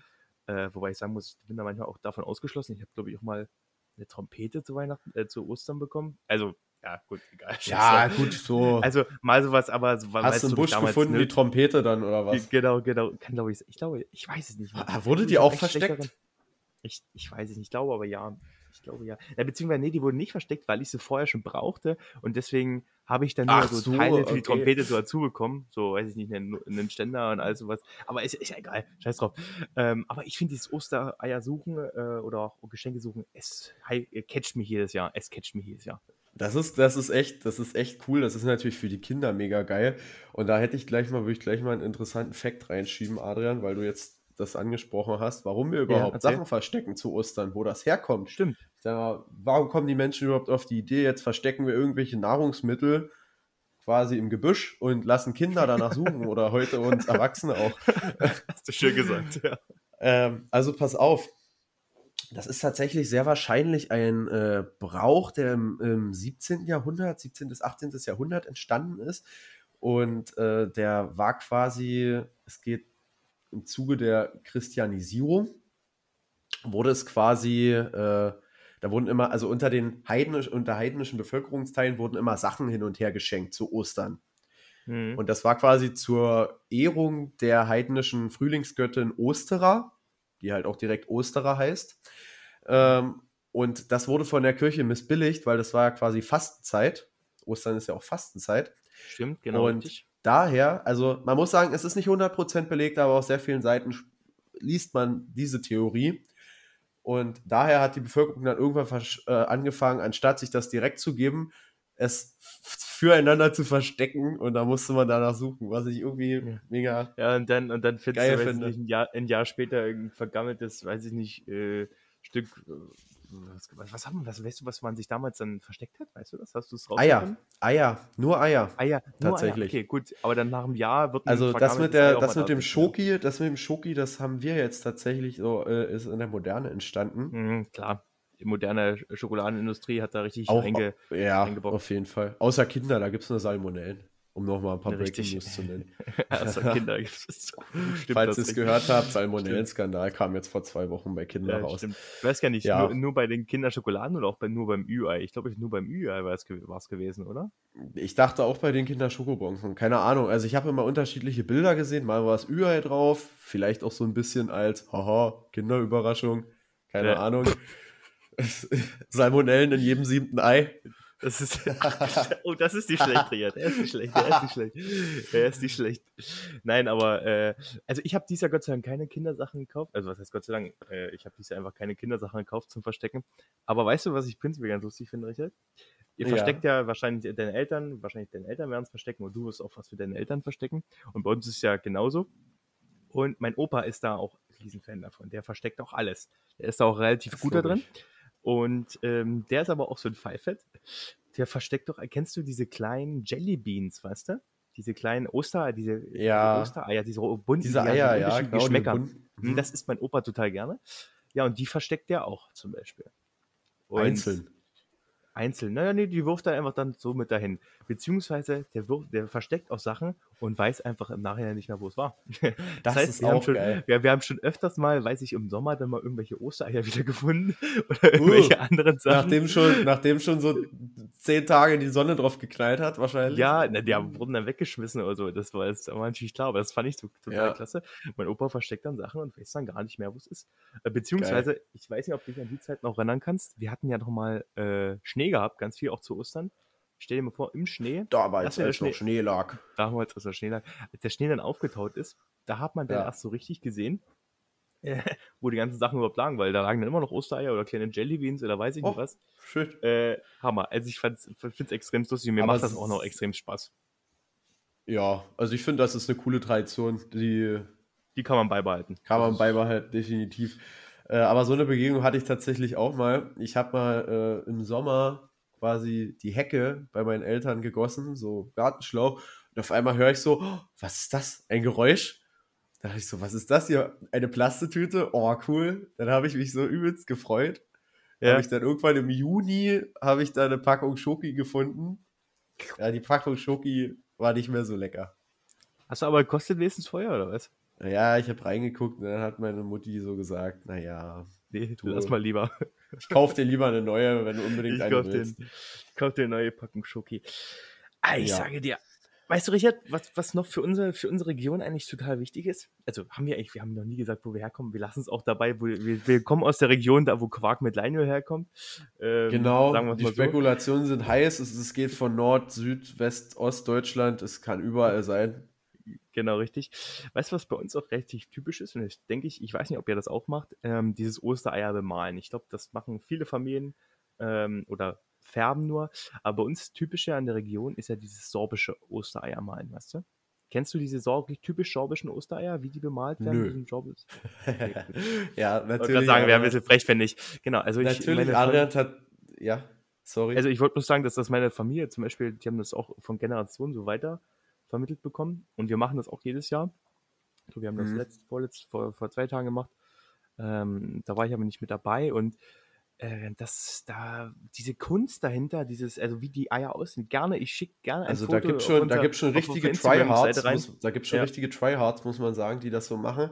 Speaker 1: Äh, wobei ich sagen muss, ich bin da manchmal auch davon ausgeschlossen. Ich habe, glaube ich, auch mal eine Trompete zu Weihnachten, äh, zu Ostern bekommen. Also, ja, gut, egal.
Speaker 2: Ja, gut, so.
Speaker 1: Also, mal sowas, aber so,
Speaker 2: Hast du im Busch gefunden, die Trompete dann oder was?
Speaker 1: Genau, genau. Kann, glaube ich, ich glaube, ich weiß es nicht.
Speaker 2: Ah, wurde die auch versteckt?
Speaker 1: Ich, ich weiß es nicht, ich glaube aber ja. Ich glaube ja. ja. Beziehungsweise, nee, die wurden nicht versteckt, weil ich sie vorher schon brauchte und deswegen habe ich dann nur so,
Speaker 2: so,
Speaker 1: Teile für
Speaker 2: okay.
Speaker 1: die Trompete so dazu bekommen. So, weiß ich nicht, einen, einen Ständer und all sowas. Aber ist, ist ja egal, scheiß drauf. Ähm, aber ich finde dieses Ostereier suchen äh, oder auch Geschenke suchen, es catcht mich jedes Jahr. Es catcht mich jedes Jahr.
Speaker 2: Das ist, das ist echt, das ist echt cool. Das ist natürlich für die Kinder mega geil. Und da hätte ich gleich mal, würde ich gleich mal einen interessanten Fact reinschieben, Adrian, weil du jetzt das angesprochen hast, warum wir überhaupt
Speaker 1: erzähl.
Speaker 2: Sachen verstecken zu Ostern, wo das herkommt.
Speaker 1: Stimmt.
Speaker 2: Mal, warum kommen die Menschen überhaupt auf die Idee, jetzt verstecken wir irgendwelche Nahrungsmittel quasi im Gebüsch und lassen Kinder danach suchen oder heute uns Erwachsene auch.
Speaker 1: Hast du schön gesagt, ja.
Speaker 2: Ähm, also pass auf. Das ist tatsächlich sehr wahrscheinlich ein äh, Brauch, der im, im 17. Jahrhundert, 17. bis 18. Jahrhundert entstanden ist. Und äh, der war quasi, es geht im Zuge der Christianisierung, wurde es quasi, äh, da wurden immer, also unter den heidnisch, unter heidnischen Bevölkerungsteilen wurden immer Sachen hin und her geschenkt zu Ostern. Mhm. Und das war quasi zur Ehrung der heidnischen Frühlingsgöttin Osterer, die halt auch direkt Osterer heißt. Ähm, und das wurde von der Kirche missbilligt, weil das war ja quasi Fastenzeit. Ostern ist ja auch Fastenzeit.
Speaker 1: Stimmt, genau.
Speaker 2: Und richtig. daher, also man muss sagen, es ist nicht 100% belegt, aber auf sehr vielen Seiten liest man diese Theorie. Und daher hat die Bevölkerung dann irgendwann äh, angefangen, anstatt sich das direkt zu geben, es füreinander zu verstecken und da musste man danach suchen, was ich irgendwie ja. mega.
Speaker 1: Ja, und dann, und dann findest du, finde. Nicht, ein, Jahr, ein Jahr später ein vergammeltes, weiß ich nicht, äh, Stück. Äh, was, was, haben, was weißt du, was man sich damals dann versteckt hat? Weißt du das? Hast du es
Speaker 2: Eier. Eier. Nur Eier.
Speaker 1: Eier. Nur Tatsächlich. Eier. Okay, gut. Aber dann nach einem Jahr wird
Speaker 2: Also das mit der, das mit dem Schoki, das mit dem Schoki, das haben wir jetzt tatsächlich so, äh, ist in der Moderne entstanden.
Speaker 1: Mhm, klar die moderne Schokoladenindustrie hat da richtig
Speaker 2: auch, einge, ja, eingebaut. auf jeden Fall. Außer Kinder, da gibt es nur Salmonellen. Um nochmal ein paar Breaking News zu nennen. Außer Kinder gibt es. Falls ihr es gehört habt, Salmonellen-Skandal kam jetzt vor zwei Wochen bei Kindern ja, raus. Stimmt.
Speaker 1: Ich weiß gar nicht, ja. nur, nur, bei den Kinderschokoladen oder auch bei, nur beim Ü-Ei? Ich glaube, nur beim Ü-Ei war es gewesen, oder?
Speaker 2: Ich dachte auch bei den Kinderschokobons. Keine Ahnung. Also ich habe immer unterschiedliche Bilder gesehen. Mal war es Ü-Ei drauf. Vielleicht auch so ein bisschen als, haha, Kinderüberraschung. Keine ja. Ahnung. Salmonellen in jedem siebten Ei.
Speaker 1: Das ist, oh, das ist die schlechte jetzt. Er ist nicht schlecht, er ist nicht schlecht. Er ist nicht schlecht. Nein, aber, äh, also ich habe dieses Jahr Gott sei Dank keine Kindersachen gekauft. Also was heißt Gott sei Dank? Äh, ich habe dieses Jahr einfach keine Kindersachen gekauft zum Verstecken. Aber weißt du, was ich prinzipiell ganz lustig finde, Richard? Ihr versteckt ja, ja wahrscheinlich deine Eltern, wahrscheinlich deine Eltern werden es verstecken und du wirst auch was für deine Eltern verstecken. Und bei uns ist es ja genauso. Und mein Opa ist da auch Riesenfan davon. Der versteckt auch alles. Der ist da auch relativ gut da drin. Und ähm, der ist aber auch so ein Pfeifett. Der versteckt doch, kennst du diese kleinen Jellybeans, weißt du? Diese kleinen Oster, diese,
Speaker 2: ja.
Speaker 1: diese Ostereier, diese bunten
Speaker 2: diese Eier, ja,
Speaker 1: genau, Geschmäcker. Mhm. Das isst mein Opa total gerne. Ja, und die versteckt der auch zum Beispiel.
Speaker 2: Und Einzeln
Speaker 1: einzeln. Naja, nee, die wirft er einfach dann so mit dahin. Beziehungsweise der, wirft, der versteckt auch Sachen und weiß einfach im Nachhinein nicht mehr, wo es war.
Speaker 2: Das, das heißt, ist wir auch
Speaker 1: schon,
Speaker 2: geil.
Speaker 1: Wir, wir, haben schon öfters mal, weiß ich, im Sommer dann mal irgendwelche Ostereier wieder gefunden oder irgendwelche uh, anderen Sachen.
Speaker 2: Nachdem schon, nachdem schon so zehn Tage die Sonne drauf geknallt hat, wahrscheinlich.
Speaker 1: Ja, na, die wurden dann weggeschmissen oder so. Das war, das war natürlich klar, aber das fand ich so, total ja. klasse. Mein Opa versteckt dann Sachen und weiß dann gar nicht mehr, wo es ist. Äh, beziehungsweise, geil. ich weiß nicht, ob du dich an die Zeit noch erinnern kannst. Wir hatten ja noch mal äh, Schnee gehabt, ganz viel auch zu Ostern. Stell dir mal vor, im Schnee.
Speaker 2: Damals, als Schnee, noch Schnee lag.
Speaker 1: Damals, als der Schnee lag. Als der Schnee dann aufgetaut ist, da hat man dann ja. erst so richtig gesehen, äh, wo die ganzen Sachen überhaupt lagen, weil da lagen dann immer noch Ostereier oder kleine Jellybeans oder weiß ich oh, nicht was.
Speaker 2: Schön.
Speaker 1: Äh, Hammer. Also ich finde es extrem lustig und mir Aber macht das auch noch extrem Spaß.
Speaker 2: Ja, also ich finde, das ist eine coole Tradition, die.
Speaker 1: Die kann man beibehalten.
Speaker 2: Kann man beibehalten, definitiv. Äh, aber so eine Begegnung hatte ich tatsächlich auch mal. Ich habe mal äh, im Sommer quasi die Hecke bei meinen Eltern gegossen, so Gartenschlauch. Und auf einmal höre ich so, oh, was ist das? Ein Geräusch? Da dachte ich so, was ist das hier? Eine Plastetüte? Oh, cool. Dann habe ich mich so übelst gefreut. Ja. Habe ich dann irgendwann im Juni habe ich da eine Packung Schoki gefunden. Ja, die Packung Schoki war nicht mehr so lecker.
Speaker 1: Hast du aber kostet wenigstens Feuer oder was?
Speaker 2: Ja, ich habe reingeguckt und dann hat meine Mutti so gesagt, naja.
Speaker 1: Nee, du lass mal lieber.
Speaker 2: Ich kauf dir lieber eine neue, wenn du unbedingt ich eine kauf willst.
Speaker 1: Den, ich kauf dir eine neue Packung Schoki. Ah, ich ja. sage dir, weißt du, Richard, was, was noch für unsere, für unsere Region eigentlich total wichtig ist? Also haben wir eigentlich, wir haben noch nie gesagt, wo wir herkommen. Wir lassen es auch dabei, wo wir, wir kommen aus der Region, da wo Quark mit Leinöl herkommt.
Speaker 2: Ähm, genau, die Spekulationen so. sind heiß. Es, es geht von Nord, Süd, West, Ost Deutschland. Es kann überall sein.
Speaker 1: Genau, richtig. Weißt du, was bei uns auch relativ typisch ist? Und ich denke ich, ich weiß nicht, ob ihr das auch macht, ähm, dieses Ostereier bemalen. Ich glaube, das machen viele Familien ähm, oder färben nur. Aber bei uns typisch ja in der Region ist ja dieses sorbische Ostereier malen, weißt du? Kennst du diese sorglich typisch sorbischen Ostereier, wie die bemalt werden?
Speaker 2: Nö. ja, natürlich.
Speaker 1: Ich sagen, wäre ein bisschen frech, finde ich. Genau, also
Speaker 2: natürlich, ich, Adrian hat, ja, sorry.
Speaker 1: Also ich wollte nur sagen, dass das meine Familie zum Beispiel, die haben das auch von Generationen so weiter vermittelt bekommen. Und wir machen das auch jedes Jahr. So, wir haben das mhm. letzt, vorletzt, vor, vor zwei Tagen gemacht. Ähm, da war ich aber nicht mit dabei und äh, das da diese Kunst dahinter, dieses, also wie die Eier aussehen, gerne, ich schicke gerne ein
Speaker 2: Also
Speaker 1: Foto
Speaker 2: da gibt schon, da
Speaker 1: runter
Speaker 2: gibt schon richtige Tryhards, muss, da gibt schon
Speaker 1: Ja.
Speaker 2: richtige Tryhards, muss man sagen, die das so machen.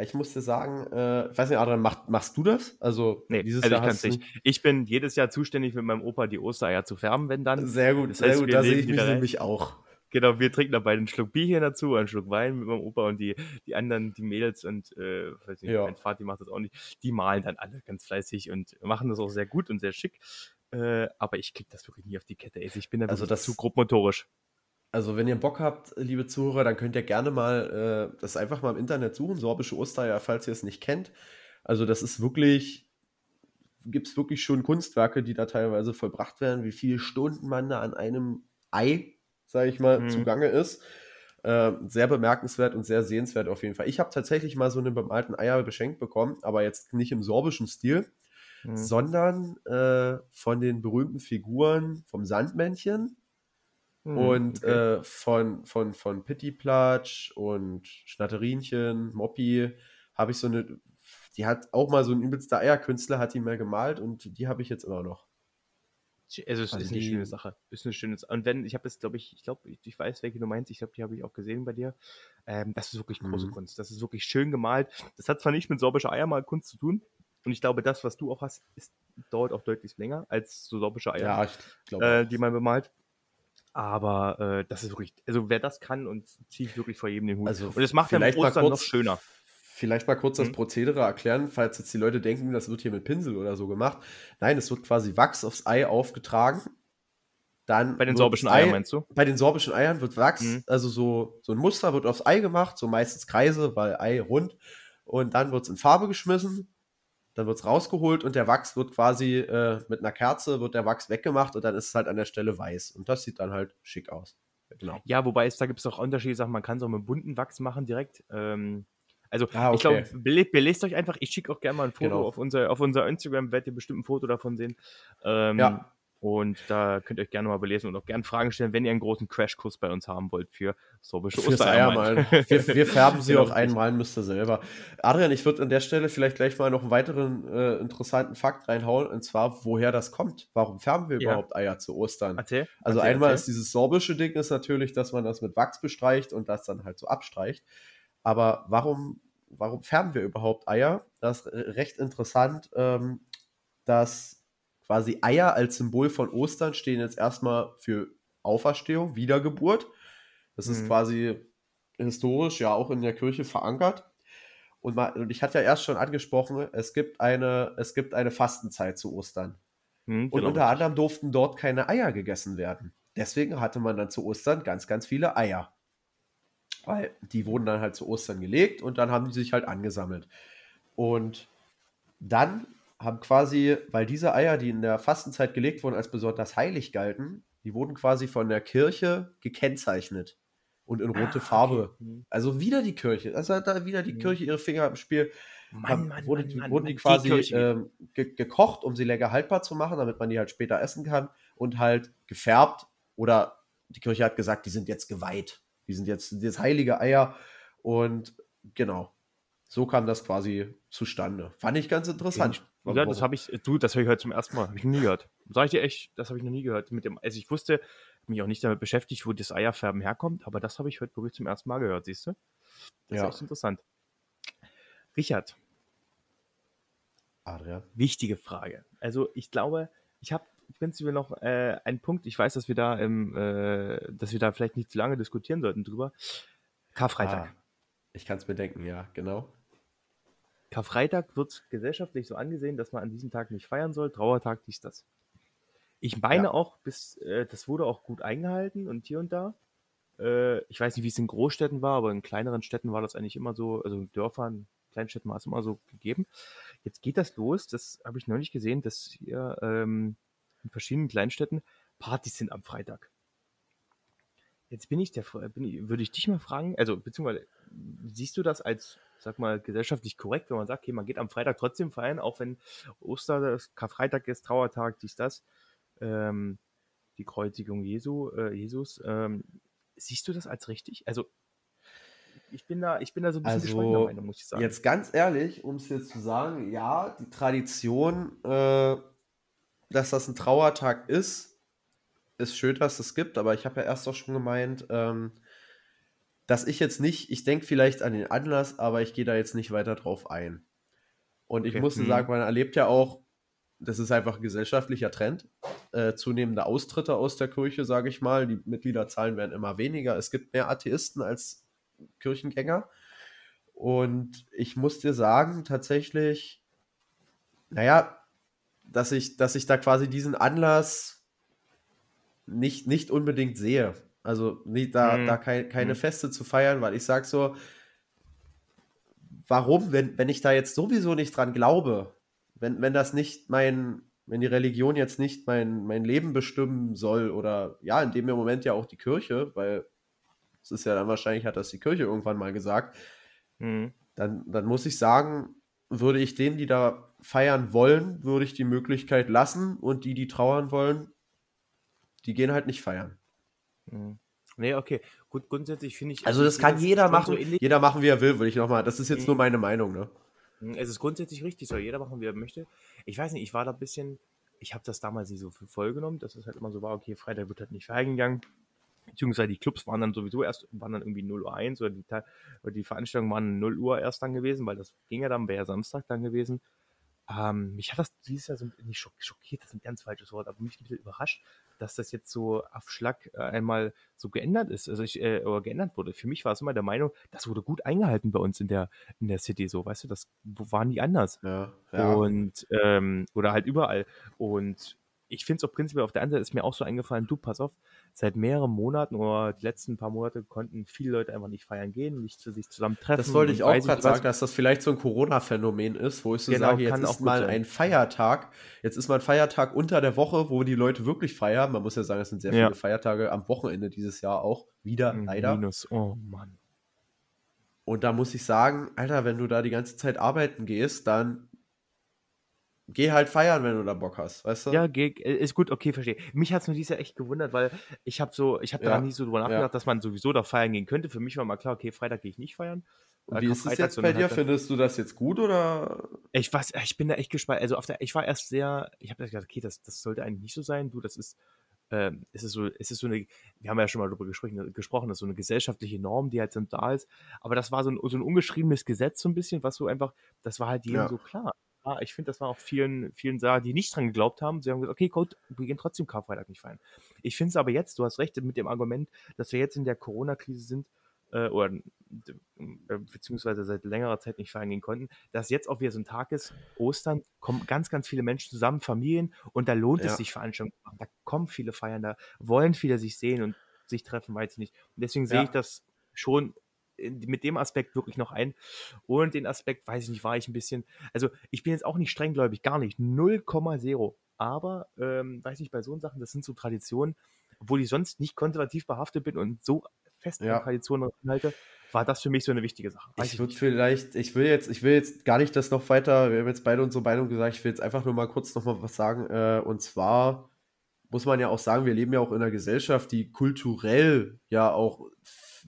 Speaker 2: Ich musste sagen, äh, ich weiß nicht, Adrian, mach, machst du das? Also
Speaker 1: Nee,
Speaker 2: dieses
Speaker 1: also ich
Speaker 2: Jahr
Speaker 1: kann
Speaker 2: hast
Speaker 1: es
Speaker 2: du
Speaker 1: nicht. Ich bin jedes Jahr zuständig mit meinem Opa die Ostereier zu färben, wenn dann.
Speaker 2: Sehr gut,
Speaker 1: Das
Speaker 2: sehr
Speaker 1: heißt,
Speaker 2: gut,
Speaker 1: wir
Speaker 2: da sehe ich mich nämlich auch.
Speaker 1: Genau, wir trinken dabei einen Schluck Bierchen dazu, einen Schluck Wein mit meinem Opa und die, die anderen, die Mädels und äh, weiß nicht,
Speaker 2: Ja.
Speaker 1: mein Vati macht das auch nicht. Die malen dann alle ganz fleißig und machen das auch sehr gut und sehr schick. Äh, aber ich krieg das wirklich nie auf die Kette. Ich bin da
Speaker 2: Also das-
Speaker 1: zu grobmotorisch.
Speaker 2: Also wenn ihr Bock habt, liebe Zuhörer, dann könnt ihr gerne mal äh, das einfach mal im Internet suchen, sorbische Ostereier, falls ihr es nicht kennt. Also das ist wirklich, gibt es wirklich schon Kunstwerke, die da teilweise vollbracht werden, wie viele Stunden man da an einem Ei, sage ich mal,
Speaker 1: Mhm.
Speaker 2: zugange ist. Äh, sehr bemerkenswert und sehr sehenswert auf jeden Fall. Ich habe tatsächlich mal so eine bemalten Eier geschenkt bekommen, aber jetzt nicht im sorbischen Stil,
Speaker 1: Mhm.
Speaker 2: sondern äh, von den berühmten Figuren vom Sandmännchen
Speaker 1: Mhm,
Speaker 2: und
Speaker 1: okay.
Speaker 2: äh, von, von, von Pittiplatsch und Schnatterinchen, Moppi, habe ich so eine, die hat auch mal so ein übelster Eierkünstler, hat die mal gemalt und die habe ich jetzt immer noch.
Speaker 1: Also es
Speaker 2: Also
Speaker 1: ist eine
Speaker 2: die-
Speaker 1: schöne Sache. Ist eine schöne Sache. Und wenn, ich habe es, glaube ich, ich glaube, ich, ich weiß, welche du meinst, ich glaube, die habe ich auch gesehen bei dir. Ähm, das ist wirklich große
Speaker 2: Mhm.
Speaker 1: Kunst. Das ist wirklich schön gemalt. Das hat zwar nicht mit sorbischer Eiermalkunst zu tun. Und ich glaube, das, was du auch hast, ist, dauert auch deutlich länger als so sorbische Eier,
Speaker 2: Ja, glaube.
Speaker 1: äh, die man bemalt. Aber äh, das ist wirklich, also wer das kann und zieht wirklich vor jedem den Hut.
Speaker 2: Also
Speaker 1: und es macht dann Ostern noch schöner.
Speaker 2: Vielleicht mal kurz das
Speaker 1: Mhm.
Speaker 2: Prozedere erklären, falls jetzt die Leute denken, das wird hier mit Pinsel oder so gemacht. Nein, es wird quasi Wachs aufs Ei aufgetragen. Dann
Speaker 1: Bei den sorbischen Eiern
Speaker 2: Ei-
Speaker 1: meinst du?
Speaker 2: Bei den sorbischen Eiern wird Wachs,
Speaker 1: Mhm.
Speaker 2: also so, so ein Muster wird aufs Ei gemacht, so meistens Kreise, weil Ei rund. Und dann wird es in Farbe geschmissen, dann wird es rausgeholt und der Wachs wird quasi äh, mit einer Kerze, wird der Wachs weggemacht und dann ist es halt an der Stelle weiß. Und das sieht dann halt schick aus. Genau.
Speaker 1: Ja, wobei es da gibt es auch unterschiedliche Sachen. Man kann es auch mit bunten Wachs machen direkt. Ähm, also
Speaker 2: Ah,
Speaker 1: ich
Speaker 2: okay.
Speaker 1: glaube, bele belest euch einfach. Ich schicke auch gerne mal ein Foto
Speaker 2: Genau.
Speaker 1: auf, unser, auf unser Instagram. Werdet ihr bestimmt ein Foto davon sehen. Ähm,
Speaker 2: Ja.
Speaker 1: Und da könnt ihr euch gerne mal belesen und auch gerne Fragen stellen, wenn ihr einen großen Crashkurs bei uns haben wollt für sorbische
Speaker 2: Fürs. Eiermalen. Wir, wir färben sie
Speaker 1: Genau,
Speaker 2: auch einmalen, müsst ihr selber. Adrian, ich würde an der Stelle vielleicht gleich mal noch einen weiteren äh, interessanten Fakt reinhauen, und zwar, woher das kommt. Warum färben wir
Speaker 1: Ja.
Speaker 2: überhaupt Eier zu Ostern?
Speaker 1: Erzähl.
Speaker 2: Also
Speaker 1: erzähl,
Speaker 2: einmal
Speaker 1: erzähl.
Speaker 2: ist dieses sorbische Ding ist natürlich, dass man das mit Wachs bestreicht und das dann halt so abstreicht. Aber warum, warum färben wir überhaupt Eier? Das ist re- recht interessant, ähm, dass quasi Eier als Symbol von Ostern stehen jetzt erstmal für Auferstehung, Wiedergeburt. Das ist
Speaker 1: Mhm.
Speaker 2: quasi historisch ja auch in der Kirche verankert. Und, mal, und ich hatte ja erst schon angesprochen, es gibt eine, es gibt eine Fastenzeit zu Ostern.
Speaker 1: Hm,
Speaker 2: Und
Speaker 1: genau,
Speaker 2: unter anderem durften dort keine Eier gegessen werden. Deswegen hatte man dann zu Ostern ganz, ganz viele Eier. Weil die wurden dann halt zu Ostern gelegt und dann haben die sich halt angesammelt. Und dann haben quasi, weil diese Eier, die in der Fastenzeit gelegt wurden, als besonders heilig galten, die wurden quasi von der Kirche gekennzeichnet und in rote
Speaker 1: Ah,
Speaker 2: Farbe.
Speaker 1: okay. Hm.
Speaker 2: Also wieder die Kirche. Also hat da wieder die
Speaker 1: Mhm.
Speaker 2: Kirche ihre Finger im Spiel
Speaker 1: Mann,
Speaker 2: haben,
Speaker 1: Mann,
Speaker 2: wurden,
Speaker 1: Mann,
Speaker 2: die, wurden die quasi
Speaker 1: Kirche.
Speaker 2: ähm, ge gekocht, um sie länger haltbar zu machen, damit man die halt später essen kann und halt gefärbt oder die Kirche hat gesagt, die sind jetzt geweiht. Die sind jetzt, jetzt heilige Eier und genau. So kam das quasi zustande. Fand ich ganz interessant.
Speaker 1: Ja, das habe ich, du, das höre ich heute zum ersten Mal. Habe ich noch nie gehört. Sag ich dir echt, das habe ich noch nie gehört. Mit dem, also ich wusste, mich auch nicht damit beschäftigt, wo das Eierfärben herkommt, aber das habe ich heute wirklich zum ersten Mal gehört, siehst du? Das
Speaker 2: Ja.
Speaker 1: ist echt interessant. Richard,
Speaker 2: Adrian.
Speaker 1: wichtige Frage. Also ich glaube, ich habe prinzipiell noch äh, einen Punkt. Ich weiß, dass wir da im, äh, dass wir da vielleicht nicht zu lange diskutieren sollten drüber. Karfreitag.
Speaker 2: Ah, ich kann es mir denken, ja, genau.
Speaker 1: Karfreitag wird gesellschaftlich so angesehen, dass man an diesem Tag nicht feiern soll. Trauertag, dies, das. Ich meine
Speaker 2: Ja.
Speaker 1: auch, bis, äh, das wurde auch gut eingehalten und hier und da. Äh, ich weiß nicht, wie es in Großstädten war, aber in kleineren Städten war das eigentlich immer so, also in Dörfern, Kleinstädten war es immer so gegeben. Jetzt geht das los, das habe ich nicht gesehen, dass hier ähm, in verschiedenen Kleinstädten Partys sind am Freitag. Jetzt bin ich der, bin ich, würde ich dich mal fragen, also beziehungsweise siehst du das als, sag mal, gesellschaftlich korrekt, wenn man sagt, okay, man geht am Freitag trotzdem feiern, auch wenn Oster, Karfreitag ist, Trauertag, dies, das, ähm, die Kreuzigung Jesu, äh, Jesus, ähm, siehst du das als richtig? Also ich, bin da, ich bin da so ein bisschen
Speaker 2: Also,
Speaker 1: gespaltener Meinung, muss ich sagen.
Speaker 2: Jetzt ganz ehrlich, um es jetzt zu sagen, ja, die Tradition, äh, dass das ein Trauertag ist, ist schön, dass es gibt, aber ich habe ja erst auch schon gemeint, ähm, dass ich jetzt nicht, ich denke vielleicht an den Anlass, aber ich gehe da jetzt nicht weiter drauf ein. Und ich
Speaker 1: Okay,
Speaker 2: musste
Speaker 1: hm.
Speaker 2: sagen, man erlebt ja auch, das ist einfach ein gesellschaftlicher Trend, äh, zunehmende Austritte aus der Kirche, sage ich mal. Die Mitgliederzahlen werden immer weniger. Es gibt mehr Atheisten als Kirchengänger. Und ich muss dir sagen, tatsächlich, naja, dass ich, dass ich da quasi diesen Anlass nicht, nicht unbedingt sehe. Also nicht, da,
Speaker 1: Hm.
Speaker 2: da kein, keine
Speaker 1: Hm.
Speaker 2: Feste zu feiern, weil ich sage so, warum, wenn, wenn ich da jetzt sowieso nicht dran glaube, wenn, wenn das nicht mein, wenn die Religion jetzt nicht mein, mein Leben bestimmen soll oder ja, in dem Moment ja auch die Kirche, weil es ist ja dann wahrscheinlich, hat das die Kirche irgendwann mal gesagt,
Speaker 1: Hm.
Speaker 2: dann, dann muss ich sagen, würde ich denen, die da feiern wollen, würde ich die Möglichkeit lassen und die, die trauern wollen, die gehen halt nicht feiern.
Speaker 1: Hm. Nee, okay. Gut, grundsätzlich finde ich.
Speaker 2: Also das kann jeder machen,
Speaker 1: So
Speaker 2: jeder machen, wie er will, würde ich nochmal, das ist jetzt
Speaker 1: Mhm.
Speaker 2: nur meine Meinung, ne?
Speaker 1: Hm, Es ist grundsätzlich richtig, soll jeder machen, wie er möchte. Ich weiß nicht, ich war da ein bisschen, ich habe das damals nicht so für voll genommen, dass es halt immer so war, okay, Freitag wird halt nicht feiern gegangen. Beziehungsweise die Clubs waren dann sowieso erst, waren dann irgendwie 0 Uhr 1 oder die, oder die Veranstaltungen waren 0 Uhr erst dann gewesen, weil das ging ja dann, wäre ja Samstag dann gewesen. Ähm, mich hat das dieses Jahr so nicht schock- schockiert, das ist ein ganz falsches Wort, aber mich ein bisschen überrascht, dass das jetzt so auf Schlag äh, einmal so geändert ist, also ich, äh, oder geändert wurde. Für mich war es immer der Meinung, das wurde gut eingehalten bei uns in der, in der City, so, weißt du, das wo waren die anders.
Speaker 2: Ja, ja.
Speaker 1: Und, ähm, oder halt überall. Und ich finde es auch prinzipiell auf der anderen Seite ist mir auch so eingefallen, du, pass auf, seit mehreren Monaten oder die letzten paar Monate konnten viele Leute einfach nicht feiern gehen, nicht zu sich zusammen treffen.
Speaker 2: Das wollte ich auch gerade sagen, dass das vielleicht so ein Corona-Phänomen ist, wo ich so
Speaker 1: Genau,
Speaker 2: sage, jetzt ist mal
Speaker 1: sein.
Speaker 2: ein Feiertag, jetzt ist mal ein Feiertag unter der Woche, wo die Leute wirklich feiern. Man muss ja sagen, es sind sehr
Speaker 1: Ja.
Speaker 2: viele Feiertage am Wochenende dieses Jahr auch wieder,
Speaker 1: Mm,
Speaker 2: leider.
Speaker 1: Minus, oh Mann.
Speaker 2: Und da muss ich sagen, Alter, wenn du da die ganze Zeit arbeiten gehst, dann geh halt feiern, wenn du da Bock hast, weißt du?
Speaker 1: Ja, geh- äh, ist gut, okay, verstehe. Mich hat es nur dieses Jahr echt gewundert, weil ich habe so, ich habe
Speaker 2: Ja,
Speaker 1: da nie so drüber
Speaker 2: ja.
Speaker 1: nachgedacht, dass man sowieso da feiern gehen könnte. Für mich war mal klar, okay, Freitag gehe ich nicht feiern.
Speaker 2: Und
Speaker 1: Äh,
Speaker 2: wie ist es jetzt bei dir?
Speaker 1: halt
Speaker 2: Findest du das jetzt gut oder?
Speaker 1: Ich weiß, ich bin da echt gespannt. Also auf der, ich war erst sehr, ich habe gedacht, okay, das, das sollte eigentlich nicht so sein. Du, das ist, ähm, es ist so, es ist so eine, wir haben ja schon mal darüber gesprochen, gesprochen, das ist so eine gesellschaftliche Norm, die halt dann da ist. Aber das war so ein, so ein ungeschriebenes Gesetz so ein bisschen, was so einfach, das war halt jedem
Speaker 2: Ja.
Speaker 1: so klar. Ja, ich finde, das war auch vielen, vielen da, die nicht dran geglaubt haben. Sie haben gesagt, okay, gut, wir gehen trotzdem Karfreitag nicht feiern. Ich finde es aber jetzt, du hast recht mit dem Argument, dass wir jetzt in der Corona-Krise sind, äh, oder äh, beziehungsweise seit längerer Zeit nicht feiern gehen konnten, dass jetzt auch wieder so ein Tag ist, Ostern, kommen ganz, ganz viele Menschen zusammen, Familien, und da lohnt
Speaker 2: Ja.
Speaker 1: es sich, Veranstaltungen zu machen. Da kommen viele feiern, da wollen viele sich sehen und sich treffen, weiß ich nicht. Und deswegen sehe
Speaker 2: Ja.
Speaker 1: ich das schon mit dem Aspekt wirklich noch ein. Und den Aspekt, weiß ich nicht, war ich ein bisschen, also ich bin jetzt auch nicht strenggläubig, gar nicht, 0,0. Aber, ähm, weiß nicht, bei so Sachen, das sind so Traditionen, obwohl ich sonst nicht konservativ behaftet bin und so fest
Speaker 2: Ja.
Speaker 1: an Traditionen halte, war das für mich so eine wichtige Sache. Weiß
Speaker 2: Ich würde vielleicht, ich will jetzt, ich will jetzt gar nicht das noch weiter, wir haben jetzt beide unsere Meinung gesagt, ich will jetzt einfach nur mal kurz noch mal was sagen. Äh, und zwar muss man ja auch sagen, wir leben ja auch in einer Gesellschaft, die kulturell ja auch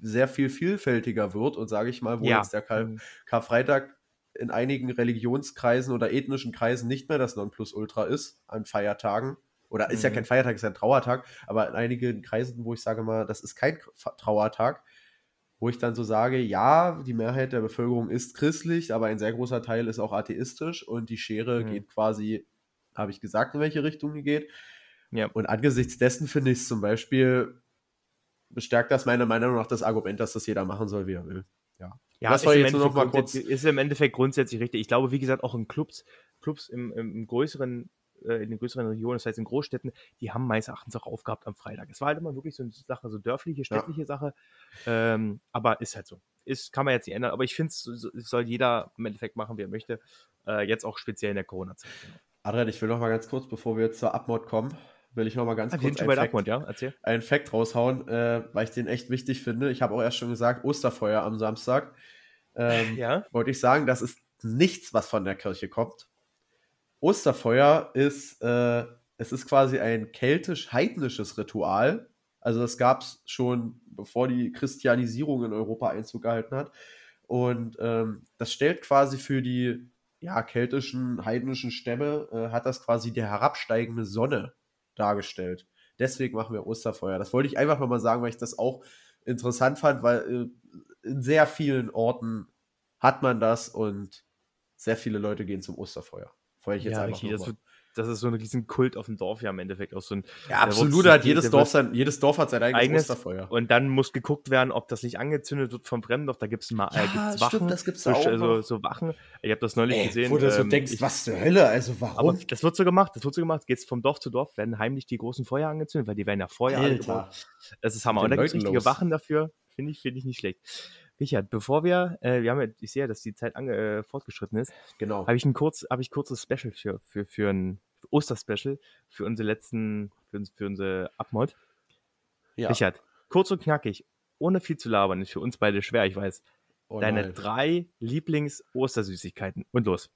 Speaker 2: sehr viel vielfältiger wird und sage ich mal, wo
Speaker 1: Ja.
Speaker 2: jetzt der Kar
Speaker 1: Mhm.
Speaker 2: Karfreitag in einigen Religionskreisen oder ethnischen Kreisen nicht mehr das Nonplusultra ist an Feiertagen. Oder ist ja
Speaker 1: Mhm.
Speaker 2: kein Feiertag, ist ja ein Trauertag, aber in einigen Kreisen, wo ich sage mal, das ist kein Trauertag, wo ich dann so sage, ja, die Mehrheit der Bevölkerung ist christlich, aber ein sehr großer Teil ist auch atheistisch und die Schere
Speaker 1: Mhm.
Speaker 2: geht quasi, habe ich gesagt, in welche Richtung die geht.
Speaker 1: Ja.
Speaker 2: Und angesichts dessen finde ich es zum Beispiel, bestärkt das meiner Meinung nach das Argument, dass das jeder machen soll, wie er will.
Speaker 1: Ja,
Speaker 2: Das
Speaker 1: ist
Speaker 2: war
Speaker 1: im
Speaker 2: jetzt nur noch
Speaker 1: Endeffekt
Speaker 2: mal kurz-
Speaker 1: grundsätzlich- Ist im Endeffekt grundsätzlich richtig. Ich glaube, wie gesagt, auch in Clubs, Clubs im, im, im größeren, äh, in den größeren Regionen, das heißt in Großstädten, die haben meines Erachtens auch aufgehabt am Freitag. Es war halt immer wirklich so eine Sache, so dörfliche, städtliche Sache. Ähm, aber ist halt so. Ist, kann man jetzt nicht ändern. Aber ich finde, es so- soll jeder im Endeffekt machen, wie er möchte. Äh, jetzt auch speziell in der Corona-Zeit. Genau.
Speaker 2: Adrian, ich will noch mal ganz kurz, bevor wir jetzt zur Abmod kommen, will ich noch mal ganz
Speaker 1: Ah,
Speaker 2: kurz
Speaker 1: der
Speaker 2: Fact-
Speaker 1: ja?
Speaker 2: Einen Fact raushauen, äh, weil ich den echt wichtig finde. Ich habe auch erst schon gesagt, Osterfeuer am Samstag. Ähm,
Speaker 1: Ja.
Speaker 2: Wollte ich sagen, das ist nichts, was von der Kirche kommt. Osterfeuer ist, äh, es ist quasi ein keltisch-heidnisches Ritual. Also das gab es schon, bevor die Christianisierung in Europa Einzug gehalten hat. Und ähm, das stellt quasi für die ja, keltischen, heidnischen Stämme, äh, hat das quasi die herabsteigende Sonne dargestellt. Deswegen machen wir Osterfeuer. Das wollte ich einfach mal sagen, weil ich das auch interessant fand, weil äh, in sehr vielen Orten hat man das und sehr viele Leute gehen zum Osterfeuer.
Speaker 1: Feuer ich jetzt ja, einfach richtig, das wird, das ist so ein riesen Kult auf dem Dorf ja im Endeffekt auch so ein.
Speaker 2: Ja, absolut, hat jedes Dorf sein, jedes Dorf hat sein eigenes, eigenes Osterfeuer.
Speaker 1: Und dann muss geguckt werden, ob das nicht angezündet wird vom Fremdorf. Da gibt es mal
Speaker 2: ja, äh, gibt's Wachen. Stimmt, das gibt's so, auch
Speaker 1: so, so Wachen. Ich habe das neulich Ey, gesehen.
Speaker 2: Wo du so ähm, denkst, ich, was zur Hölle, also warum? Aber
Speaker 1: das wird so gemacht, das wird so gemacht. Geht's vom Dorf zu Dorf, werden heimlich die großen Feuer angezündet, weil die werden ja Feuer
Speaker 2: Alter.
Speaker 1: Das ist Hammer. Und da gibt es richtige los. Wachen dafür. Finde ich, finde ich nicht schlecht. Richard, bevor wir, äh, wir haben ja, ich sehe ja, dass die Zeit ange, äh, fortgeschritten ist.
Speaker 2: Genau.
Speaker 1: Habe ich ein kurz, habe ich kurzes Special für, für, für ein Osterspecial für unsere letzten, für, für unsere Abmod. Ja. Richard, kurz und knackig, ohne viel zu labern, ist für uns beide schwer, ich weiß. Oh Deine nein. drei Lieblings-Ostersüßigkeiten. Und los.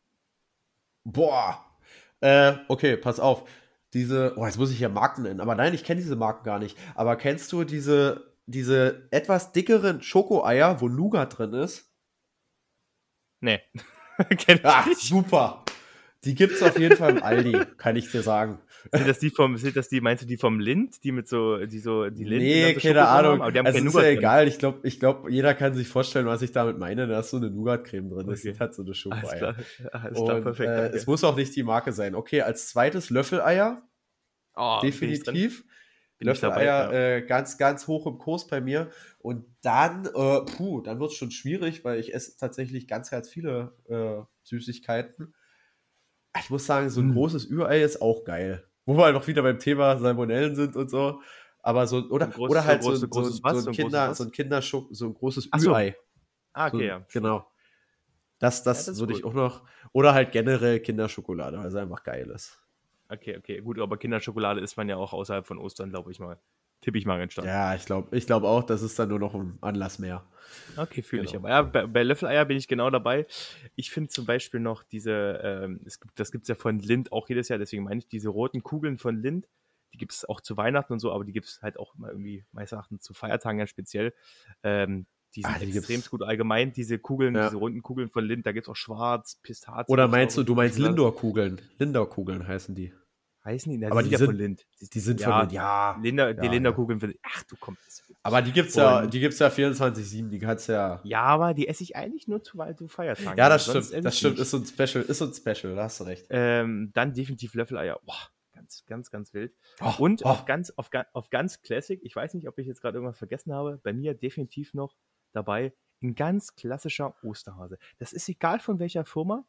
Speaker 2: Boah. Äh, okay, pass auf. Diese, oh, jetzt muss ich ja Marken nennen, aber nein, ich kenne diese Marken gar nicht. Aber kennst du diese diese etwas dickeren Schokoeier, wo Nougat drin ist?
Speaker 1: Nee.
Speaker 2: Ach, super. Die gibt es auf jeden Fall im Aldi, kann ich dir sagen.
Speaker 1: Sind das die vom, sind das die, meinst du die vom Lind, die mit so, die so, die
Speaker 2: Lind? Nee, keine Ahnung. Haben, also ist ja egal. Ich glaube, ich glaube, jeder kann sich vorstellen, was ich damit meine. Da ist so eine Nougat-Creme drin. Das okay. ist halt so eine Schokoeier. Alles klar, Alles klar Und, perfekt. Äh, es muss auch nicht die Marke sein. Okay, als zweites Löffeleier. Oh, Definitiv. Löffeleier äh, ganz, ganz hoch im Kurs bei mir. Und dann, äh, puh, dann wird es schon schwierig, weil ich esse tatsächlich ganz, ganz viele äh, Süßigkeiten. Ich muss sagen, so ein hm. großes Ürei ist auch geil. Wo wir noch wieder beim Thema Salmonellen sind und so. Aber so, oder, groß, oder halt so, so, großes, so, so, ein Kinder, so ein Kinderschuck, so ein großes so. Ürei.
Speaker 1: Ah, okay, ja.
Speaker 2: Genau. Das, das, ja, das würde ich auch noch. Oder halt generell Kinderschokolade, weil es einfach geil ist.
Speaker 1: Okay, okay, gut, aber Kinderschokolade isst man ja auch außerhalb von Ostern, glaube ich mal. Tippe ich mal ganz stark.
Speaker 2: Ja, ich glaube ich glaub auch, das ist dann nur noch ein Anlass mehr.
Speaker 1: Okay, fühle genau. ich aber. Ja, bei, bei Löffeleier bin ich genau dabei. Ich finde zum Beispiel noch diese, ähm, es gibt, das gibt es ja von Lind auch jedes Jahr, deswegen meine ich diese roten Kugeln von Lind. Die gibt es auch zu Weihnachten und so, aber die gibt es halt auch mal irgendwie, meines Erachtens, zu Feiertagen ganz speziell. Ähm, die sind ah, die extrem gut allgemein, diese Kugeln, ja. diese runden Kugeln von Lind, da gibt es auch schwarz, Pistazien.
Speaker 2: Oder meinst du, du meinst Lindor-Kugeln? Lindor-Kugeln heißen die.
Speaker 1: Heißen die?
Speaker 2: aber die, sind, von
Speaker 1: Lind.
Speaker 2: Die, die sind ja, von Lind, ja.
Speaker 1: Linda,
Speaker 2: ja,
Speaker 1: die Linderkugeln von Ach, du kommst.
Speaker 2: Aber die gibt's ja, die gibt's ja 24-7, die kannst ja.
Speaker 1: Ja, aber die esse ich eigentlich nur zu, weil du Feiertage
Speaker 2: Ja, das stimmt. Das stimmt, ist so ein Special, ist so ein Special, da hast du recht.
Speaker 1: Ähm, dann definitiv Löffeleier. Boah, ganz, ganz, ganz wild. Oh, Und oh. Auf, ganz, auf, auf ganz Classic, ich weiß nicht, ob ich jetzt gerade irgendwas vergessen habe, bei mir definitiv noch dabei ein ganz klassischer Osterhase. Das ist egal von welcher Firma,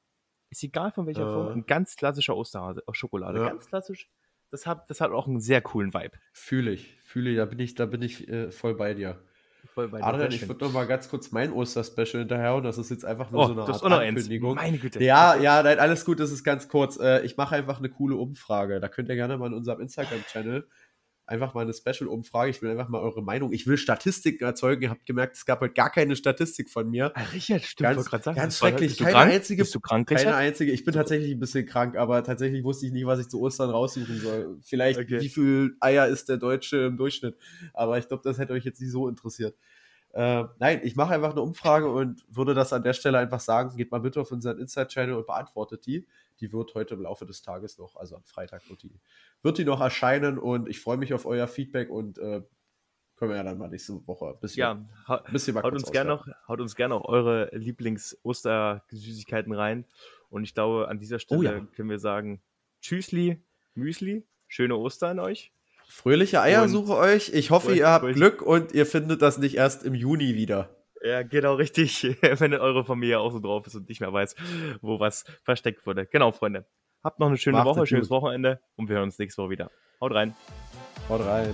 Speaker 1: ist egal von welcher äh. Firma, ein ganz klassischer Osterhase aus Schokolade. Ja. Ganz klassisch das hat, das hat auch einen sehr coolen Vibe.
Speaker 2: Fühle ich, fühle ich, da bin ich, da bin ich äh, voll bei dir. Voll bei dir. Adrian, ich würde noch mal ganz kurz mein Oster-Special hinterher und das ist jetzt einfach nur oh, so eine Art Ankündigung. Meine Güte. Ja, ja, nein, alles gut, das ist ganz kurz. Äh, ich mache einfach eine coole Umfrage. Da könnt ihr gerne mal in unserem Instagram-Channel einfach mal eine Special-Umfrage. Ich will einfach mal eure Meinung. Ich will Statistiken erzeugen. Ihr habt gemerkt, es gab heute gar keine Statistik von mir.
Speaker 1: Ah, Richard, stimmt.
Speaker 2: Ganz, sagen, ganz schrecklich. Keine
Speaker 1: krank?
Speaker 2: einzige.
Speaker 1: Bist du krank,
Speaker 2: Richard? Keine einzige. Ich bin tatsächlich ein bisschen krank, aber tatsächlich wusste ich nicht, was ich zu Ostern raussuchen soll. Vielleicht, okay. wie viel Eier ist der Deutsche im Durchschnitt. Aber ich glaube, das hätte euch jetzt nicht so interessiert. Äh, nein, ich mache einfach eine Umfrage und würde das an der Stelle einfach sagen. Geht mal bitte auf unseren Inside-Channel und beantwortet die. Die wird heute im Laufe des Tages noch, also am Freitag wird die, wird die noch erscheinen und ich freue mich auf euer Feedback und äh, können wir ja dann mal nächste Woche ein bisschen,
Speaker 1: ja, ha bisschen haut, uns gerne noch, haut uns gerne auch eure Lieblings-Ostersüßigkeiten rein. Und ich glaube, an dieser Stelle oh ja. können wir sagen: Tschüssli, Müsli, schöne Ostern euch.
Speaker 2: Fröhliche Eiersuche euch. Ich hoffe, ihr habt Glück und ihr findet das nicht erst im Juni wieder.
Speaker 1: Ja, genau, richtig. Wenn eure Familie auch so drauf ist und nicht mehr weiß, wo was versteckt wurde. Genau, Freunde. Habt noch eine schöne Macht Woche, schönes Wochenende und wir hören uns nächste Woche wieder. Haut rein.
Speaker 2: Haut rein.